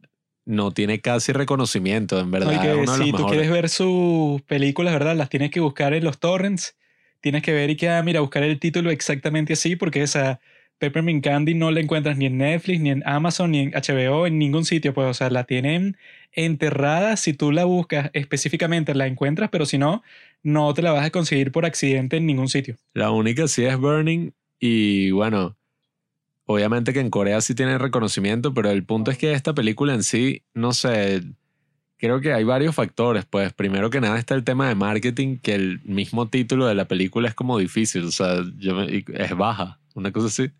no tiene casi reconocimiento, en verdad. No, y que es uno de los si tú quieres ver sus películas, ¿verdad? Las tienes que buscar en los torrents. Tienes que ver y que, ah, mira, buscar el título exactamente así, porque esa Peppermint Candy no la encuentras ni en Netflix, ni en Amazon, ni en HBO, en ningún sitio, pues, o sea, la tienen enterrada. Si tú la buscas específicamente, la encuentras, pero si no, no te la vas a conseguir por accidente en ningún sitio. La única sí es Burning y bueno, obviamente que en Corea sí tiene reconocimiento, pero el punto es que esta película en sí, no sé, creo que hay varios factores. Pues primero que nada está el tema de marketing, que el mismo título de la película es como difícil, o sea, es baja, una cosa así.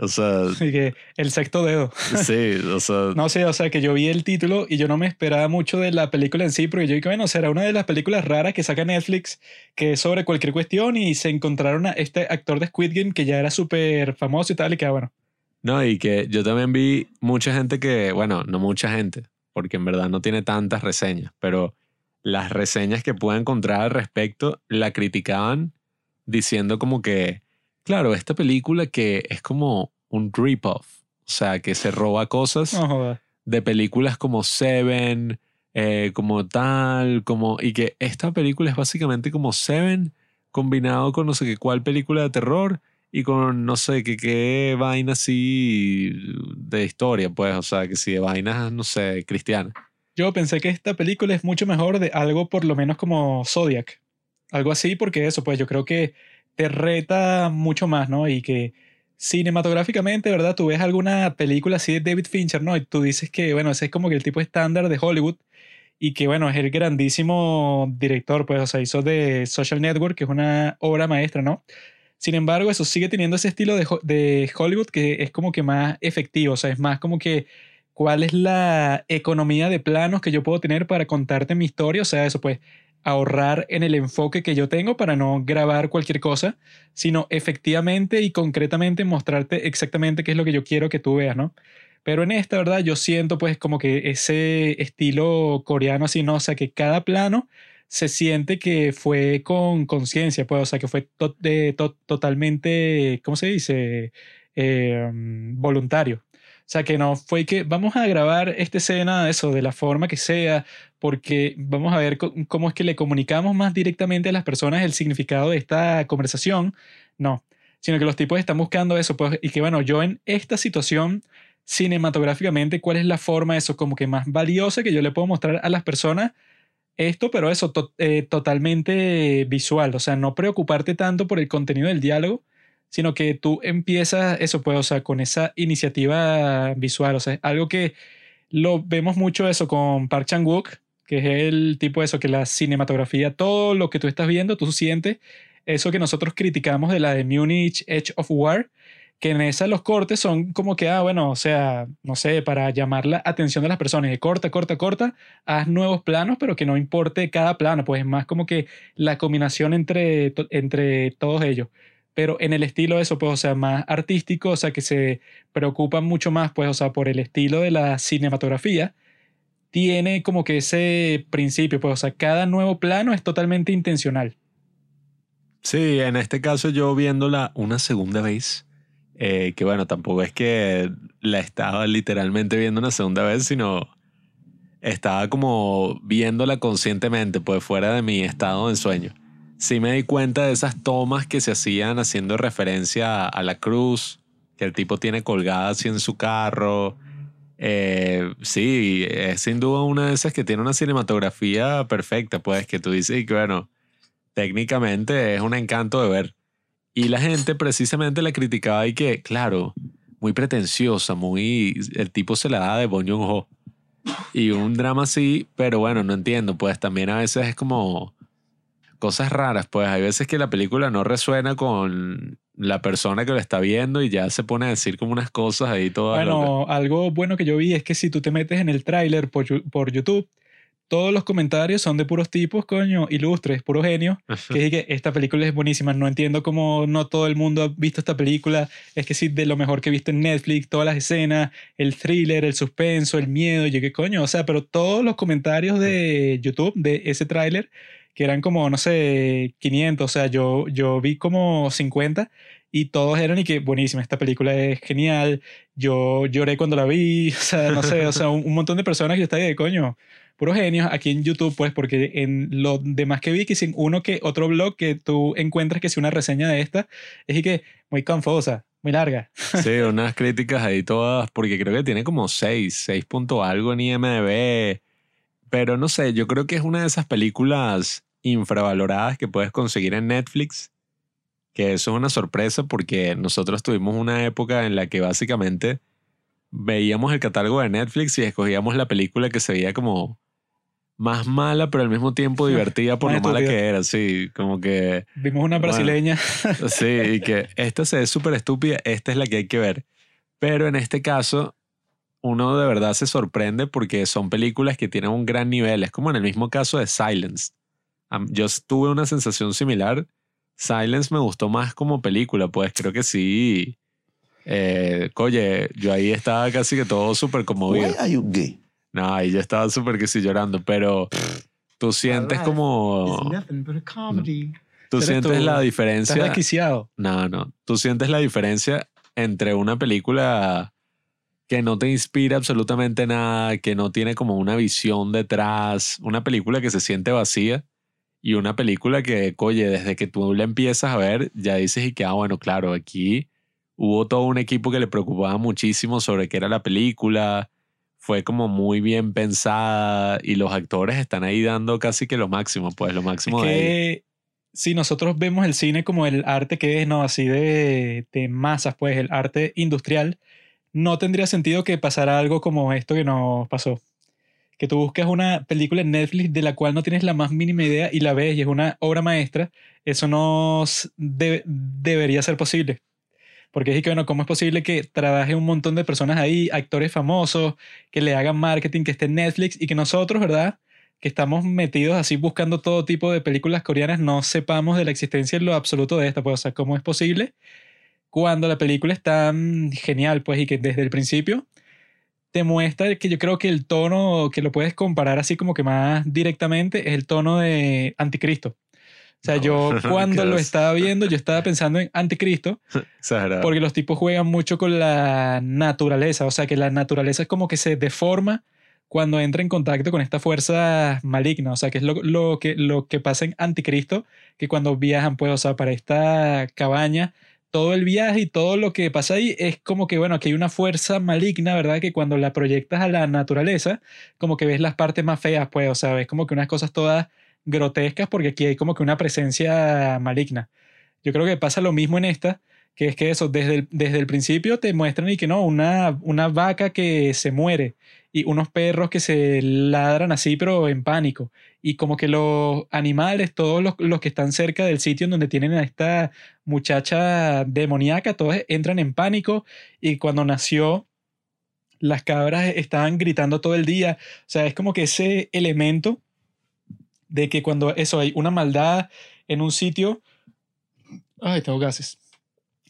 O sea, (laughs) que el sexto dedo. (laughs) sí, o sea, No sé, o sea, que yo vi el título y yo no me esperaba mucho de la película en sí, porque yo dije, bueno, será una de las películas raras que saca Netflix, que es sobre cualquier cuestión y se encontraron a este actor de Squid Game que ya era súper famoso y tal, y que, ah, bueno, No, y que yo también vi mucha gente que, bueno, no mucha gente, porque en verdad no tiene tantas reseñas, pero las reseñas que pude encontrar al respecto la criticaban diciendo como que, claro, esta película que es como un rip-off, o sea, que se roba cosas no de películas como Seven, eh, como tal, como... Y que esta película es básicamente como Seven combinado con no sé qué cuál película de terror y con no sé qué, qué vaina así de historia, pues, o sea, que si de vainas, no sé, cristianas. Yo pensé que esta película es mucho mejor de algo por lo menos como Zodiac. Algo así, porque eso, pues yo creo que te reta mucho más, ¿no? Y que cinematográficamente, ¿verdad? Tú ves alguna película así de David Fincher, ¿no? Y tú dices que, bueno, ese es como que el tipo estándar de Hollywood y que, bueno, es el grandísimo director, pues, o sea, hizo de Social Network, que es una obra maestra, ¿no? Sin embargo, eso sigue teniendo ese estilo de, de Hollywood que es como que más efectivo, o sea, es más como que cuál es la economía de planos que yo puedo tener para contarte mi historia, o sea, eso pues ahorrar en el enfoque que yo tengo para no grabar cualquier cosa, sino efectivamente y concretamente mostrarte exactamente qué es lo que yo quiero que tú veas, ¿no? Pero en esta, ¿verdad? Yo siento pues como que ese estilo coreano así, ¿no? O sea, que cada plano se siente que fue con conciencia, pues, o sea, que fue totalmente, ¿cómo se dice? Eh, mm, voluntario. Sea, que no fue que vamos a grabar esta escena, eso, de la forma que sea, porque vamos a ver cómo es que le comunicamos más directamente a las personas el significado de esta conversación. No, sino que los tipos están buscando eso, pues, y que bueno, yo en esta situación cinematográficamente, ¿cuál es la forma eso como que más valiosa que yo le puedo mostrar a las personas? Esto, pero eso eh, totalmente visual, o sea, no preocuparte tanto por el contenido del diálogo, sino que tú empiezas eso, pues, o sea, con esa iniciativa visual, o sea, algo que lo vemos mucho eso con Park Chan-wook, que es el tipo de eso, que la cinematografía, todo lo que tú estás viendo, tú sientes eso que nosotros criticamos de la de Munich Edge of War, que en esa los cortes son como que, ah, bueno, o sea, no sé, para llamar la atención de las personas, corta, corta, corta, haz nuevos planos, pero que no importe cada plano, pues es más como que la combinación entre, entre todos ellos. Pero en el estilo eso, pues, o sea, más artístico, o sea, que se preocupan mucho más, pues, o sea, por el estilo de la cinematografía, tiene como que ese principio, pues, o sea, cada nuevo plano es totalmente intencional. Sí, en este caso yo viéndola una segunda vez, eh, que bueno, tampoco es que la estaba literalmente viendo una segunda vez, sino estaba como viéndola conscientemente, pues fuera de mi estado de sueño. Sí me di cuenta de esas tomas que se hacían haciendo referencia a la cruz, que el tipo tiene colgada así en su carro. Eh, sí, es sin duda una de esas que tiene una cinematografía perfecta, pues que tú dices y que bueno, técnicamente es un encanto de ver. Y la gente precisamente la criticaba y que, claro, muy pretenciosa, muy... El tipo se la da de Bong Joon-ho. Y un drama así, pero bueno, no entiendo, pues también a veces es como cosas raras, pues hay veces que la película no resuena con la persona que lo está viendo y ya se pone a decir como unas cosas ahí todas locas. Bueno, algo bueno que yo vi es que si tú te metes en el tráiler por, por YouTube, todos los comentarios son de puros tipos, coño, ilustres, puros genios, (laughs) que dicen que esta película es buenísima. No entiendo cómo no todo el mundo ha visto esta película. Es que sí, de lo mejor que he visto en Netflix, todas las escenas, el thriller, el suspenso, el miedo. Yo, ¿qué coño? O sea, pero todos los comentarios de YouTube de ese tráiler, que eran como, no sé, 500, o sea, yo, yo vi como 50 y todos eran y que buenísima, esta película es genial. Yo lloré cuando la vi, (laughs) o sea, no sé, o sea, un, un montón de personas que yo estaba de coño puros genios aquí en YouTube, pues, porque en lo demás que vi, que sin uno que otro blog que tú encuentras que si una reseña de esta, es y que muy confusa, muy larga. (laughs) Sí, unas críticas ahí todas, porque creo que tiene como 6, 6 punto algo en IMDb. Pero no sé, yo creo que es una de esas películas infravaloradas que puedes conseguir en Netflix. Que eso es una sorpresa porque nosotros tuvimos una época en la que básicamente veíamos el catálogo de Netflix y escogíamos la película que se veía como más mala, pero al mismo tiempo (laughs) divertida por lo mala que era. Sí, como que Vimos una Bueno. brasileña. (laughs) Sí, y que esta se ve súper estúpida, esta es la que hay que ver. Pero en este caso, uno de verdad se sorprende porque son películas que tienen un gran nivel. Es como en el mismo caso de Silence. Yo tuve una sensación similar. Silence me gustó más como película, pues creo que sí. Eh, oye, yo ahí estaba casi que todo súper conmovido. Why are you gay? No, ahí yo estaba súper que sí llorando, pero tú sientes como... It's nothing but a comedy. Tú sientes tú. la Estás diferencia... desquiciado. No, no. Tú sientes la diferencia entre una película que no te inspira absolutamente nada, que no tiene como una visión detrás, una película que se siente vacía y una película que, oye, desde que tú la empiezas a ver, ya dices y que, ah, bueno, claro, aquí hubo todo un equipo que le preocupaba muchísimo sobre qué era la película, fue como muy bien pensada y los actores están ahí dando casi que lo máximo, pues lo Es máximo de que si nosotros vemos el cine como el arte que es, ¿no? Así de, de masas, pues el arte industrial, no tendría sentido que pasara algo como esto que nos pasó. Que tú buscas una película en Netflix de la cual no tienes la más mínima idea y la ves y es una obra maestra, eso no debería ser posible. Porque es que, bueno, ¿cómo es posible que trabaje un montón de personas ahí, actores famosos, que le hagan marketing, que esté en Netflix y que nosotros, ¿verdad? que estamos metidos así buscando todo tipo de películas coreanas, no sepamos de la existencia en lo absoluto de esta. Pues, o sea, ¿cómo es posible cuando la película es tan genial, pues, y que desde el principio te muestra que yo creo que el tono que lo puedes comparar así como que más directamente es el tono de Anticristo. O sea, No, yo (laughs) cuando lo estaba viendo, yo estaba pensando en Anticristo, porque los tipos juegan mucho con la naturaleza, o sea que la naturaleza es como que se deforma cuando entra en contacto con esta fuerza maligna, o sea que es lo, lo que, lo que pasa en Anticristo, que cuando viajan, pues, o sea, para esta cabaña, todo el viaje y todo lo que pasa ahí es como que, bueno, aquí hay una fuerza maligna, ¿verdad? Que cuando la proyectas a la naturaleza, como que ves las partes más feas, pues, o sea, ves como que unas cosas todas grotescas porque aquí hay como que una presencia maligna. Yo creo que pasa lo mismo en esta, que es que eso, desde el, desde el principio te muestran y que no, una, una vaca que se muere y unos perros que se ladran así, pero en pánico. Y como que los animales, todos los, los que están cerca del sitio en donde tienen a esta muchacha demoníaca, todos entran en pánico. Y cuando nació, las cabras estaban gritando todo el día. O sea, es como que ese elemento de que cuando eso hay una maldad en un sitio. Ay, tengo gases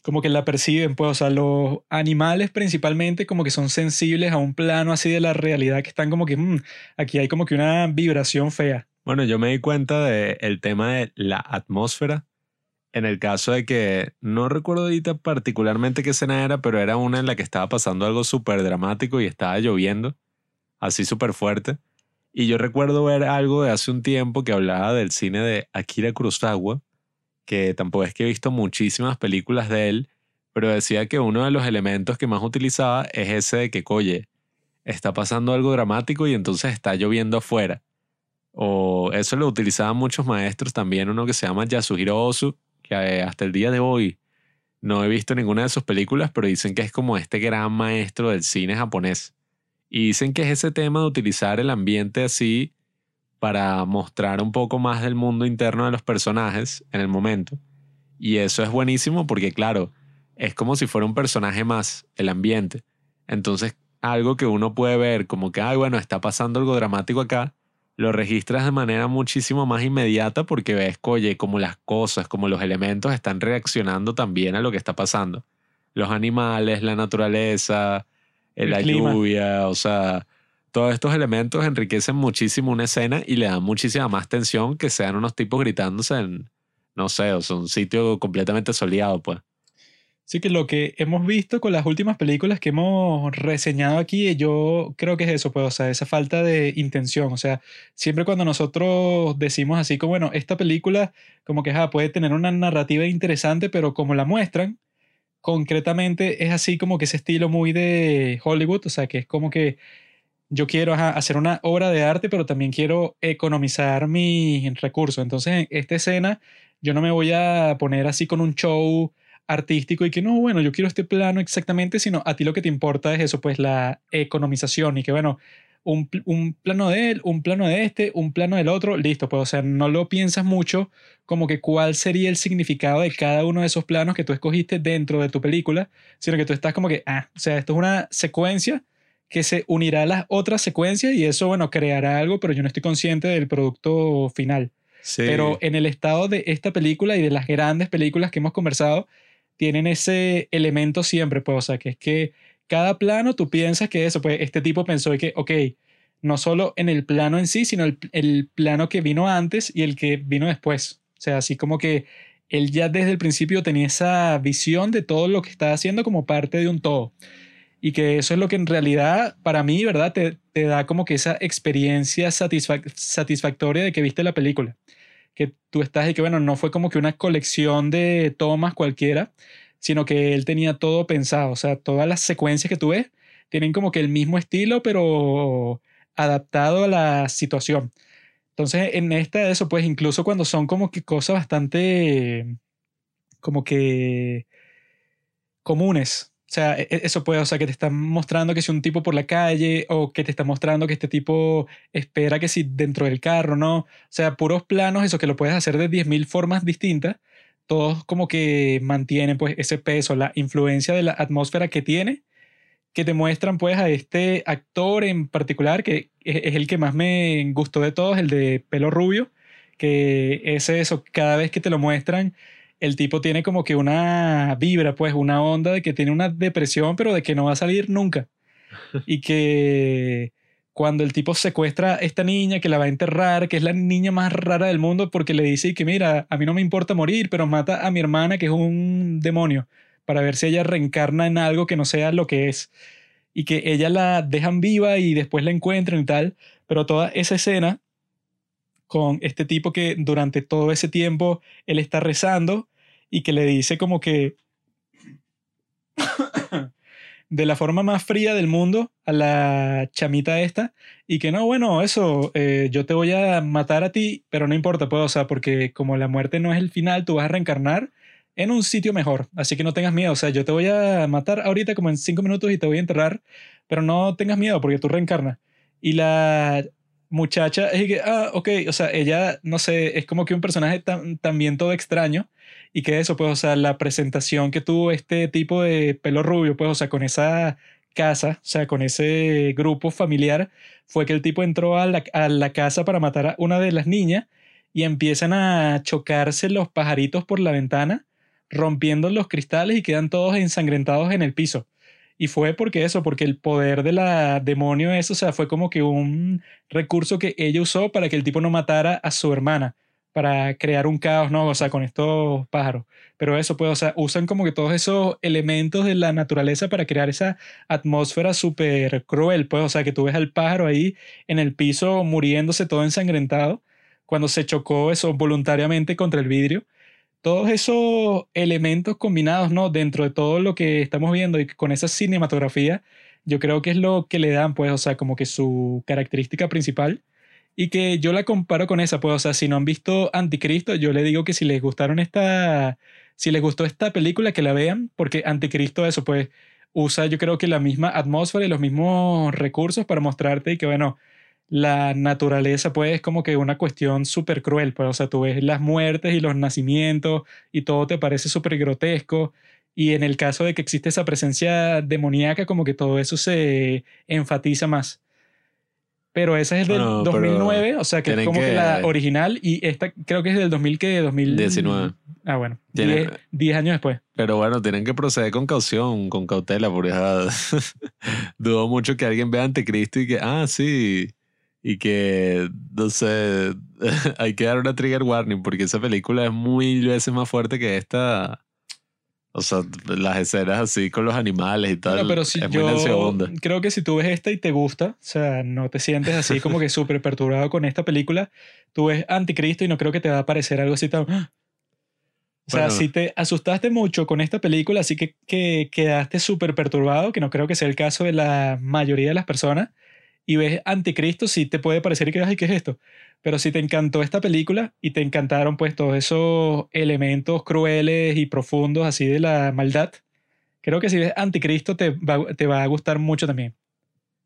como que la perciben, pues, o sea, los animales principalmente como que son sensibles a un plano así de la realidad que están como que, "Mm, aquí hay como que una vibración fea. Bueno, yo me di cuenta del tema de la atmósfera en el caso de que no recuerdo ahorita particularmente qué escena era, pero era una en la que estaba pasando algo súper dramático y estaba lloviendo, así súper fuerte. Y yo recuerdo ver algo de hace un tiempo que hablaba del cine de Akira Kurosawa, que tampoco es que he visto muchísimas películas de él, pero decía que uno de los elementos que más utilizaba es ese de que, oye, está pasando algo dramático y entonces está lloviendo afuera. O eso lo utilizaban muchos maestros también, uno que se llama Yasuhiro Ozu, que hasta el día de hoy no he visto ninguna de sus películas, pero dicen que es como este gran maestro del cine japonés. Y dicen que es ese tema de utilizar el ambiente así para mostrar un poco más del mundo interno de los personajes en el momento. Y eso es buenísimo porque, claro, es como si fuera un personaje más, el ambiente. Entonces, algo que uno puede ver como que, ay, bueno, está pasando algo dramático acá, lo registras de manera muchísimo más inmediata porque ves, oye, como las cosas, como los elementos están reaccionando también a lo que está pasando. Los animales, la naturaleza, El la clima. lluvia, o sea, todos estos elementos enriquecen muchísimo una escena y le dan muchísima más tensión que sean unos tipos gritándose en, no sé, o sea, un sitio completamente soleado, pues. Así que lo que hemos visto con las últimas películas que hemos reseñado aquí, yo creo que es eso, pues, o sea, esa falta de intención. O sea, siempre cuando nosotros decimos así como, bueno, esta película como que ah, puede tener una narrativa interesante, pero como la muestran, concretamente es así como que ese estilo muy de Hollywood, o sea, que es como que yo quiero hacer una obra de arte, pero también quiero economizar mis recursos. Entonces, en esta escena, yo no me voy a poner así con un show artístico y que no, bueno, yo quiero este plano exactamente, sino a ti lo que te importa es eso, pues la economización y que, bueno, un, un plano de él, un plano de este, un plano del otro, listo, pues, o sea, no lo piensas mucho como que cuál sería el significado de cada uno de esos planos que tú escogiste dentro de tu película, sino que tú estás como que, ah, o sea, esto es una secuencia que se unirá a las otras secuencias y eso, bueno, creará algo, pero yo no estoy consciente del producto final. Sí. Pero en el estado de esta película y de las grandes películas que hemos conversado, tienen ese elemento siempre, pues, o sea, que es que cada plano tú piensas que eso, pues este tipo pensó que, ok, no solo en el plano en sí, sino el, el plano que vino antes y el que vino después. O sea, así como que él ya desde el principio tenía esa visión de todo lo que estaba haciendo como parte de un todo. Y que eso es lo que en realidad, para mí, ¿verdad? Te, te da como que esa experiencia satisfac- satisfactoria de que viste la película. Que tú estás y que, bueno, no fue como que una colección de tomas cualquiera, sino que él tenía todo pensado. O sea, todas las secuencias que tú ves tienen como que el mismo estilo, pero adaptado a la situación. Entonces, en esta de eso, pues incluso cuando son como que cosas bastante como que comunes. O sea, e- e- eso puede, o sea, que te están mostrando que si un tipo por la calle o que te está mostrando que este tipo espera que si dentro del carro, ¿no? O sea, puros planos, eso que lo puedes hacer de 10.000 formas distintas, todos como que mantienen pues ese peso, la influencia de la atmósfera que tiene, que te muestran pues a este actor en particular, que es el que más me gustó de todos, el de pelo rubio, que es eso, cada vez que te lo muestran, el tipo tiene como que una vibra, pues una onda de que tiene una depresión, pero de que no va a salir nunca. Y que cuando el tipo secuestra a esta niña que la va a enterrar, que es la niña más rara del mundo, porque le dice que mira, a mí no me importa morir, pero mata a mi hermana que es un demonio, para ver si ella reencarna en algo que no sea lo que es. Y que ella la dejan viva y después la encuentran y tal, pero toda esa escena con este tipo que durante todo ese tiempo él está rezando y que le dice como que de la forma más fría del mundo a la chamita esta y que no, bueno, eso, eh, yo te voy a matar a ti, pero no importa, pues, o sea, porque como la muerte no es el final, tú vas a reencarnar en un sitio mejor, así que no tengas miedo, o sea, yo te voy a matar ahorita como en cinco minutos y te voy a enterrar, pero no tengas miedo porque tú reencarnas. Y la muchacha es que, ah, ok, o sea, ella, no sé, es como que un personaje tan, también todo extraño y que eso, pues, o sea, la presentación que tuvo este tipo de pelo rubio, pues, o sea, con esa casa, o sea, con ese grupo familiar, fue que el tipo entró a la, a la casa para matar a una de las niñas y empiezan a chocarse los pajaritos por la ventana, rompiendo los cristales y quedan todos ensangrentados en el piso. Y fue porque eso, porque el poder de la demonio, eso, o sea, fue como que un recurso que ella usó para que el tipo no matara a su hermana, para crear un caos, ¿no? O sea, con estos pájaros. Pero eso, pues, o sea, usan como que todos esos elementos de la naturaleza para crear esa atmósfera súper cruel, pues, o sea, que tú ves al pájaro ahí en el piso muriéndose todo ensangrentado, cuando se chocó eso voluntariamente contra el vidrio todos esos elementos combinados, ¿no? Dentro de todo lo que estamos viendo y con esa cinematografía, yo creo que es lo que le dan, pues, o sea, como que su característica principal. Y que yo la comparo con esa, pues, o sea, si no han visto Anticristo, yo le digo que si les gustaron esta, si les gustó esta película, que la vean, porque Anticristo, eso, pues, usa yo creo que la misma atmósfera y los mismos recursos para mostrarte y que, bueno, la naturaleza pues es como que una cuestión súper cruel, pues, o sea, tú ves las muertes y los nacimientos y todo te parece súper grotesco y en el caso de que existe esa presencia demoníaca como que todo eso se enfatiza más. Pero esa es del Bueno, pero 2009, o sea, que es como que... que- la original y esta creo que es del 2000 que 2019. 19. Ah, bueno, Tiene- 10 10 años después. Pero bueno, tienen que proceder con caución, con cautela, porque (laughs) dudo mucho que alguien vea Anticristo y que, ah, sí, y que, no sé, (laughs) hay que dar una trigger warning, porque esa película es muy veces más fuerte que esta. O sea, las escenas así con los animales y tal. Bueno, pero si es muy yo nauseabunda. creo que si tú ves esta y te gusta, o sea, no te sientes así como que súper perturbado con esta película, tú ves Anticristo y no creo que te va a parecer algo así tan... (gasps) O sea, Bueno. si te asustaste mucho con esta película, así que, que quedaste súper perturbado, que no creo que sea el caso de la mayoría de las personas, y ves Anticristo, sí te puede parecer que, ay, ¿qué es esto? Pero si te encantó esta película y te encantaron pues todos esos elementos crueles y profundos así de la maldad, creo que si ves Anticristo te va, te va a gustar mucho también.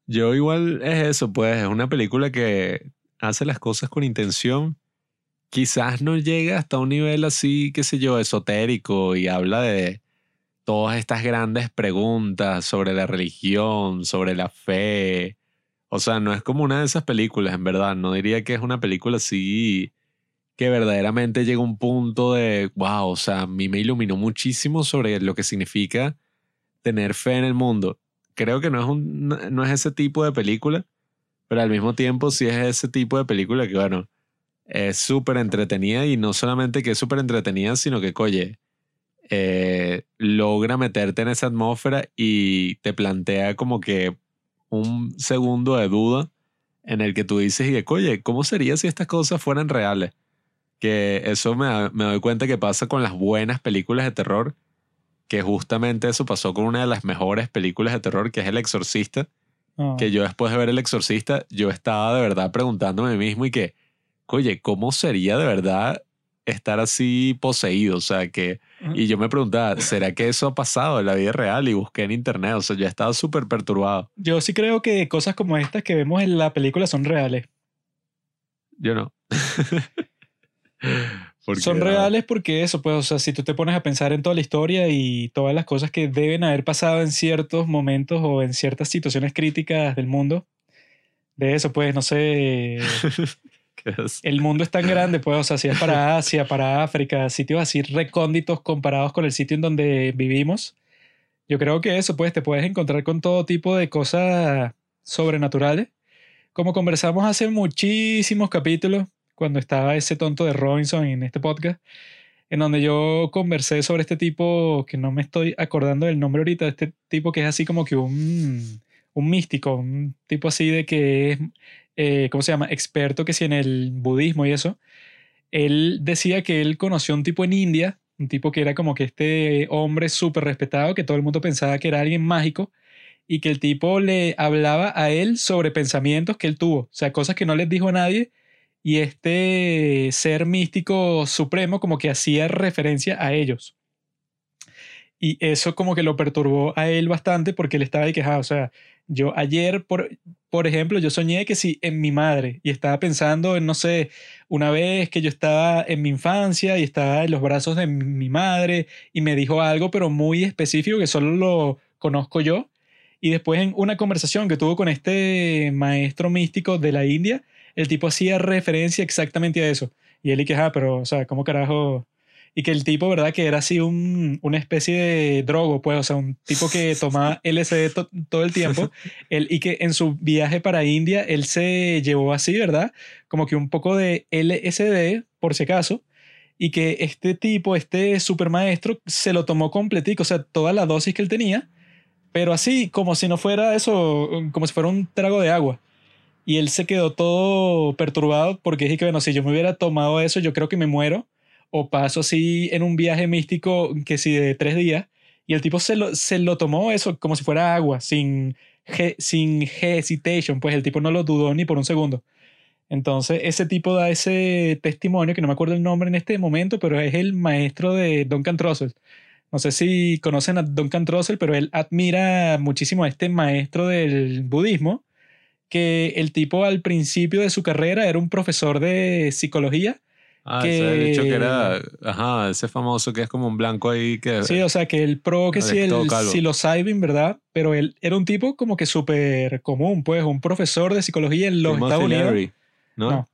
Yo igual es eso, pues es una película que hace las cosas con intención. Quizás no llega hasta un nivel así, qué sé yo, esotérico y habla de todas estas grandes preguntas sobre la religión, sobre la fe. O sea, no es como una de esas películas, en verdad. No diría que es una película así que verdaderamente llega un punto de, wow, o sea, a mí me iluminó muchísimo sobre lo que significa tener fe en el mundo. Creo que no es, un, no es ese tipo de película, pero al mismo tiempo sí es ese tipo de película que, bueno, es súper entretenida y no solamente que es súper entretenida, sino que, oye, eh, logra meterte en esa atmósfera y te plantea como que un segundo de duda en el que tú dices, y que, oye, ¿cómo sería si estas cosas fueran reales? Que eso me, me doy cuenta que pasa con las buenas películas de terror, que justamente eso pasó con una de las mejores películas de terror, que es El Exorcista, Ah. que yo después de ver El Exorcista, yo estaba de verdad preguntándome a mí mismo y que, oye, ¿cómo sería de verdad estar así poseído? O sea, que... Y yo me preguntaba, ¿será que eso ha pasado en la vida real? Y busqué en internet, o sea, yo estaba súper perturbado. Yo sí creo que cosas como estas que vemos en la película son reales. Yo no. (laughs) Porque, son reales porque eso, pues, o sea, si tú te pones a pensar en toda la historia y todas las cosas que deben haber pasado en ciertos momentos o en ciertas situaciones críticas del mundo, de eso, pues, no sé. (laughs) el mundo es tan grande, pues, o sea, si es para (laughs) Asia, para África, sitios así recónditos comparados con el sitio en donde vivimos, yo creo que eso, pues, te puedes encontrar con todo tipo de cosas sobrenaturales. Como conversamos hace muchísimos capítulos, cuando estaba ese tonto de Robinson en este podcast, en donde yo conversé sobre este tipo, que no me estoy acordando del nombre ahorita, este tipo que es así como que un, un místico, un tipo así de que es, eh, ¿cómo se llama? Experto que si en el budismo y eso. Él decía que él conoció un tipo en India, un tipo que era como que este hombre súper respetado, que todo el mundo pensaba que era alguien mágico, y que el tipo le hablaba a él sobre pensamientos que él tuvo, o sea, cosas que no les dijo a nadie, y este ser místico supremo como que hacía referencia a ellos. Y eso como que lo perturbó a él bastante porque él estaba de quejado. O sea, yo ayer, por, por ejemplo, yo soñé que sí en mi madre y estaba pensando en, no sé, una vez que yo estaba en mi infancia y estaba en los brazos de mi madre y me dijo algo, pero muy específico que solo lo conozco yo. Y después en una conversación que tuvo con este maestro místico de la India, el tipo hacía referencia exactamente a eso. Y él y que, ah, pero, o sea, ¿cómo carajo? Y que el tipo, ¿verdad? Que era así un, una especie de drogo, pues, o sea, un tipo que (laughs) tomaba LSD to- todo el tiempo. (laughs) él, y que en su viaje para India, él se llevó así, ¿verdad? Como que un poco de LSD, por si acaso. Y que este tipo, este supermaestro, se lo tomó completico, o sea, toda la dosis que él tenía, pero así, como si no fuera eso, como si fuera un trago de agua. Y él se quedó todo perturbado porque dije que, bueno, si yo me hubiera tomado eso, yo creo que me muero. O paso así en un viaje místico que sí de tres días. Y el tipo se lo, se lo tomó eso como si fuera agua, sin, he- sin hesitation. Pues el tipo no lo dudó ni por un segundo. Entonces, ese tipo da ese testimonio, que no me acuerdo el nombre en este momento, pero es el maestro de Duncan Trussell. No sé si conocen a Duncan Trussell, pero él admira muchísimo a este maestro del budismo, que el tipo al principio de su carrera era un profesor de psicología. Ah, que- ese he dicho que era, ajá, ese famoso que es como un blanco ahí que... Sí, o sea, que él probó que sí, el psilocybin, ¿verdad? Pero él era un tipo como que súper común, pues, un profesor de psicología en los Estados Unidos. ¿no? No.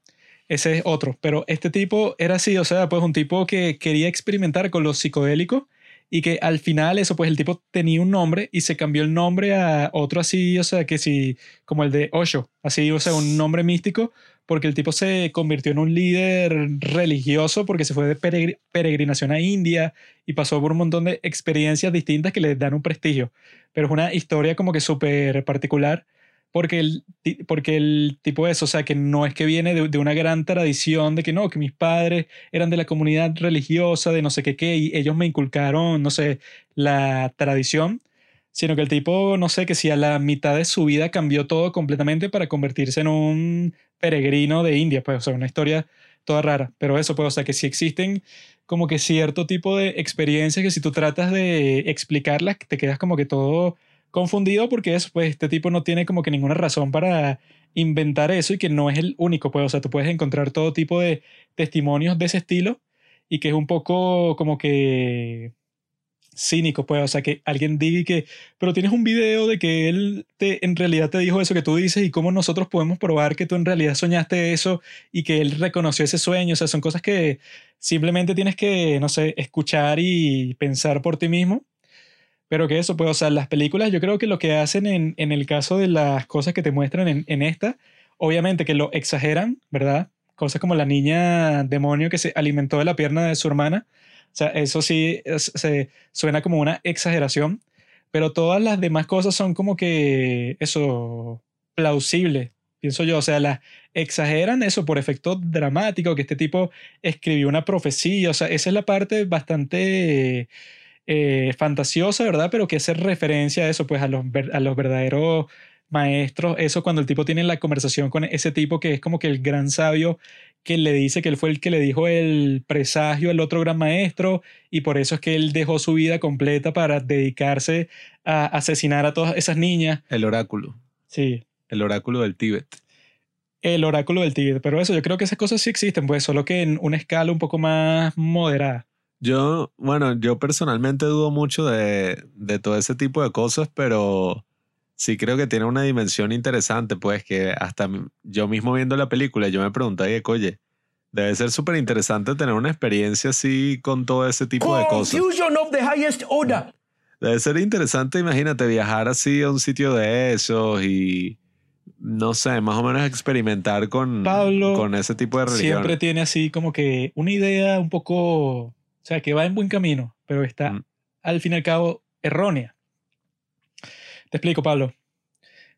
Ese es otro. Pero este tipo era así, o sea, pues un tipo que quería experimentar con los psicodélicos y que al final eso, pues el tipo tenía un nombre y se cambió el nombre a otro así, o sea, que sí, como el de Osho, así, o sea, un nombre místico, porque el tipo se convirtió en un líder religioso porque se fue de peregri- peregrinación a India y pasó por un montón de experiencias distintas que le dan un prestigio. Pero es una historia como que súper particular porque el, porque el tipo es, o sea, que no es que viene de, de una gran tradición de que no, que mis padres eran de la comunidad religiosa, de no sé qué qué, y ellos me inculcaron, no sé, la tradición, sino que el tipo, no sé, que si a la mitad de su vida cambió todo completamente para convertirse en un peregrino de India, pues, o sea, una historia toda rara. Pero eso, pues, o sea, que si existen como que cierto tipo de experiencias que si tú tratas de explicarlas, te quedas como que todo confundido porque eso, pues, este tipo no tiene como que ninguna razón para inventar eso y que no es el único, pues, o sea, tú puedes encontrar todo tipo de testimonios de ese estilo y que es un poco como que cínico, pues, o sea, que alguien diga que, pero tienes un video de que él te, en realidad te dijo eso que tú dices y cómo nosotros podemos probar que tú en realidad soñaste eso y que él reconoció ese sueño, o sea, son cosas que simplemente tienes que, no sé, escuchar y pensar por ti mismo. Pero que eso, pues, o sea, las películas yo creo que lo que hacen en, en el caso de las cosas que te muestran en, en esta, obviamente que lo exageran, ¿verdad? Cosas como la niña demonio que se alimentó de la pierna de su hermana, sea, eso sí se suena como una exageración, pero todas las demás cosas son como que eso plausible, pienso yo. O sea, las exageran eso por efecto dramático, que este tipo escribió una profecía. O sea, esa es la parte bastante eh, fantasiosa, ¿verdad? Pero que hace referencia a eso, pues a los, a los verdaderos maestros. Eso cuando el tipo tiene la conversación con ese tipo que es como que el gran sabio que le dice que él fue el que le dijo el presagio al otro gran maestro y por eso es que él dejó su vida completa para dedicarse a asesinar a todas esas niñas. El oráculo. Sí, El oráculo del Tíbet. el oráculo del tigre. Pero eso, yo creo que esas cosas sí existen, pues solo que en una escala un poco más moderada. Yo, bueno, yo personalmente dudo mucho de, de todo ese tipo de cosas, pero sí creo que tiene una dimensión interesante, pues que hasta yo mismo viendo la película, yo me preguntaba, oye, debe ser súper interesante tener una experiencia así con todo ese tipo de cosas. Confusion of the highest order. Debe ser interesante, imagínate, viajar así a un sitio de esos y, no sé, más o menos experimentar con, Pablo con ese tipo de religión. Siempre tiene así como que una idea un poco, o sea, que va en buen camino, pero está Mm. al fin y al cabo errónea. Te explico, Pablo.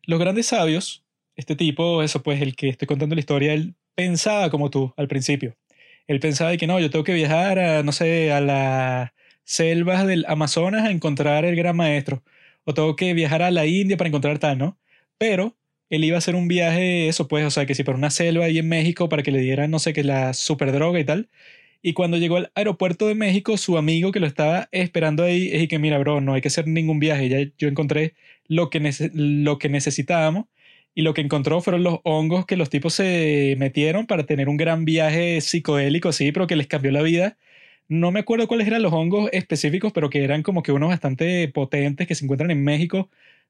Los grandes sabios, este tipo, eso pues, el que estoy contando la historia, él pensaba como tú al principio. Él pensaba de que no, yo tengo que viajar a, no sé, a las selvas del Amazonas a encontrar el gran maestro. O tengo que viajar a la India para encontrar tal, ¿no? Pero él iba a hacer un viaje, eso pues, o sea, que si para una selva ahí en México para que le dieran, no sé, que la superdroga y tal. Y cuando llegó al aeropuerto de México, su amigo que lo estaba esperando ahí es que, mira, bro, no hay que hacer ningún viaje. Ya yo encontré lo que, nece- lo que necesitábamos y lo que encontró fueron los hongos que los tipos se metieron para tener un gran viaje psicodélico, sí, pero que les cambió la vida. No me acuerdo cuáles eran los hongos específicos, pero que eran como que unos bastante potentes que se encuentran en México.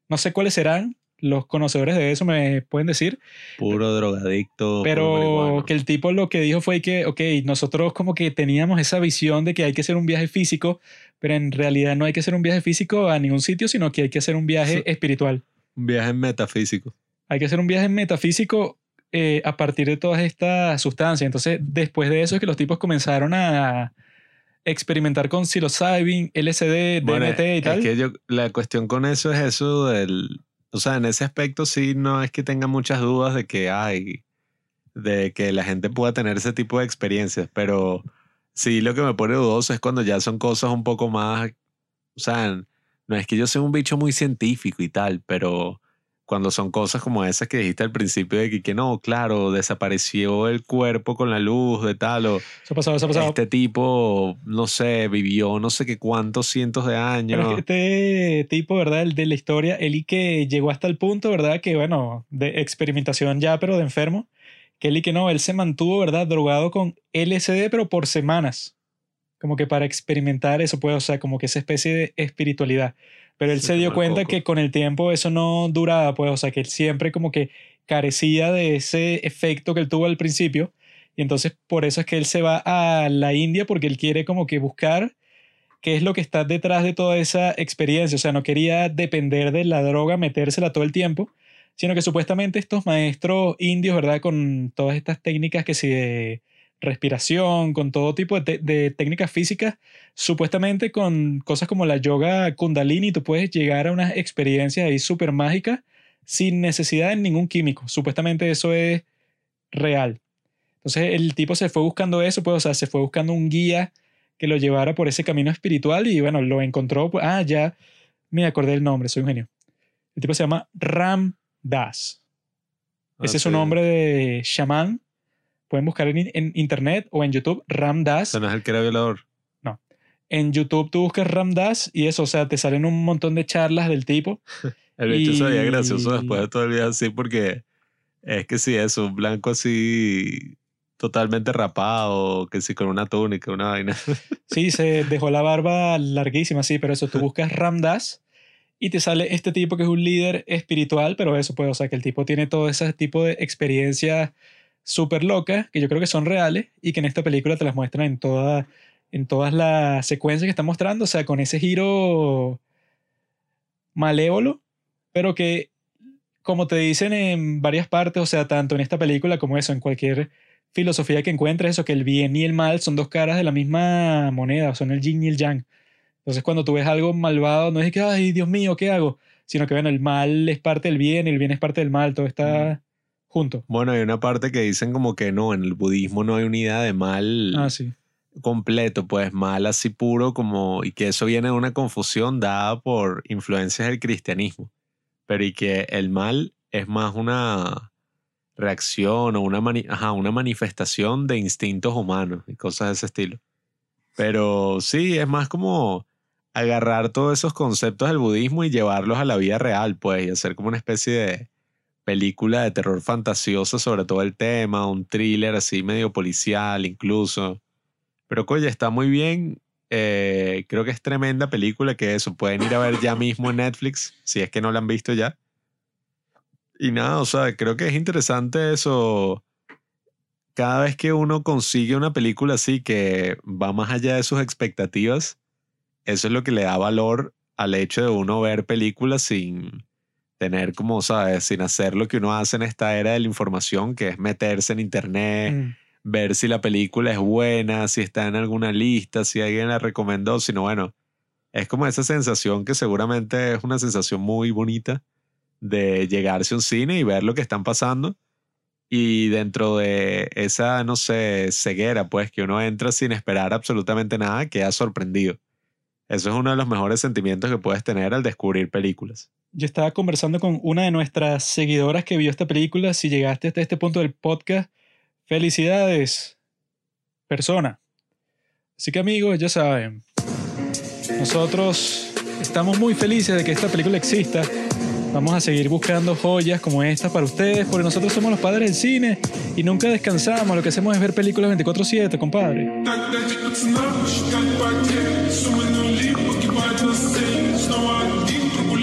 No sé cuáles serán. Los conocedores de eso me pueden decir. Puro drogadicto. Pero que el tipo lo que dijo fue que, ok, nosotros como que teníamos esa visión de que hay que hacer un viaje físico, pero en realidad no hay que hacer un viaje físico a ningún sitio, sino que hay que hacer un viaje espiritual. Un viaje metafísico. Hay que hacer un viaje metafísico eh, a partir de todas estas sustancias. Entonces, después de eso es que los tipos comenzaron a experimentar con psilocybin, LSD, Bueno, DMT y tal. Es que yo, la cuestión con eso es eso del. O sea, en ese aspecto sí no es que tenga muchas dudas de que hay. de que la gente pueda tener ese tipo de experiencias, pero sí lo que me pone dudoso es cuando ya son cosas un poco más. O sea, no es que yo sea un bicho muy científico y tal, pero cuando son cosas como esas que dijiste al principio de que, que no, claro, desapareció el cuerpo con la luz de tal o Eso pasado, eso pasado. este tipo, no sé, vivió no sé qué cuántos cientos de años. Pero es que este tipo, ¿verdad? El de la historia, y que llegó hasta el punto, ¿verdad? Que bueno, de experimentación ya, pero de enfermo. Que él y que no, él se mantuvo, ¿verdad? Drogado con LSD, pero por semanas. Como que para experimentar eso, pues, o sea, como que esa especie de espiritualidad. Pero él Sí, se dio cuenta que con el tiempo eso no duraba, pues, o sea, que él siempre como que carecía de ese efecto que él tuvo al principio. Y entonces por eso es que él se va a la India porque él quiere como que buscar qué es lo que está detrás de toda esa experiencia. O sea, no quería depender de la droga, metérsela todo el tiempo, sino que supuestamente estos maestros indios, ¿verdad? Con todas estas técnicas que si de respiración, con todo tipo de, técnicas físicas, supuestamente con cosas como la yoga kundalini, tú puedes llegar a unas experiencias ahí súper mágicas sin necesidad de ningún químico. Supuestamente eso es real. Entonces el tipo se fue buscando eso, pues, o sea, se fue buscando un guía que lo llevara por ese camino espiritual y bueno, lo encontró, pues, ah, ya Me acordé del nombre, soy un genio. El tipo se llama Ram Das. Ese es su nombre de chamán. Pueden buscar en, en internet o en YouTube Ram Das. Ese no es el que era violador. En YouTube tú buscas Ram Das y eso, o sea, te salen un montón de charlas del tipo. (laughs) El bicho se veía Y- gracioso después de todo el video así porque es que sí, es un blanco así totalmente rapado, que sí con una túnica, una vaina. (laughs) Sí, se dejó la barba larguísima, sí, pero eso, tú (laughs) buscas Ram Das y te sale este tipo que es un líder espiritual, pero eso pues, o sea, que el tipo tiene todo ese tipo de experiencias súper locas que yo creo que son reales y que en esta película te las muestran en, toda, en todas las secuencias que están mostrando, o sea, con ese giro malévolo, pero que, como te dicen en varias partes, o sea, tanto en esta película como eso, en cualquier filosofía que encuentres, eso, que el bien y el mal son dos caras de la misma moneda, son el yin y el yang. Entonces, cuando tú ves algo malvado, no es que, ay, Dios mío, ¿qué hago? Sino que, bueno, el mal es parte del bien y el bien es parte del mal, todo está Bueno, hay una parte que dicen como que no, en el budismo no hay unidad de mal Ah, sí. completo, pues mal así puro como, y que eso viene de una confusión dada por influencias del cristianismo, pero y que el mal es más una reacción o una, mani- ajá, una manifestación de instintos humanos y cosas de ese estilo. Pero sí, es más como agarrar todos esos conceptos del budismo y llevarlos a la vida real, pues, y hacer como una especie de película de terror fantasiosa sobre todo el tema, un thriller así medio policial incluso. Pero oye, está muy bien. eh, creo que es tremenda película que eso. Pueden ir a ver ya mismo en Netflix, si es que no la han visto ya. Y nada, o sea, creo que es interesante eso. Cada vez que uno consigue una película así que va más allá de sus expectativas, eso es lo que le da valor al hecho de uno ver películas sin tener como, ¿sabes? Sin hacer lo que uno hace en esta era de la información, que es meterse en internet, Mm. ver si la película es buena, si está en alguna lista, si alguien la recomendó, sino bueno, es como esa sensación que seguramente es una sensación muy bonita de llegarse a un cine y ver lo que están pasando y dentro de esa, no sé, ceguera, pues que uno entra sin esperar absolutamente nada, queda sorprendido. Eso es uno de los mejores sentimientos que puedes tener al descubrir películas. Yo estaba conversando con una de nuestras seguidoras que vio esta película. Si llegaste hasta este punto del podcast, felicidades, persona. Así que amigos, ya saben, nosotros estamos muy felices de que esta película exista. Vamos a seguir buscando joyas como esta para ustedes, porque nosotros somos los padres del cine y nunca descansamos. Lo que hacemos es ver películas 24/7, compadre. Так дайте пацанам посчитать потери Суммы нули погибают на сцене Снова один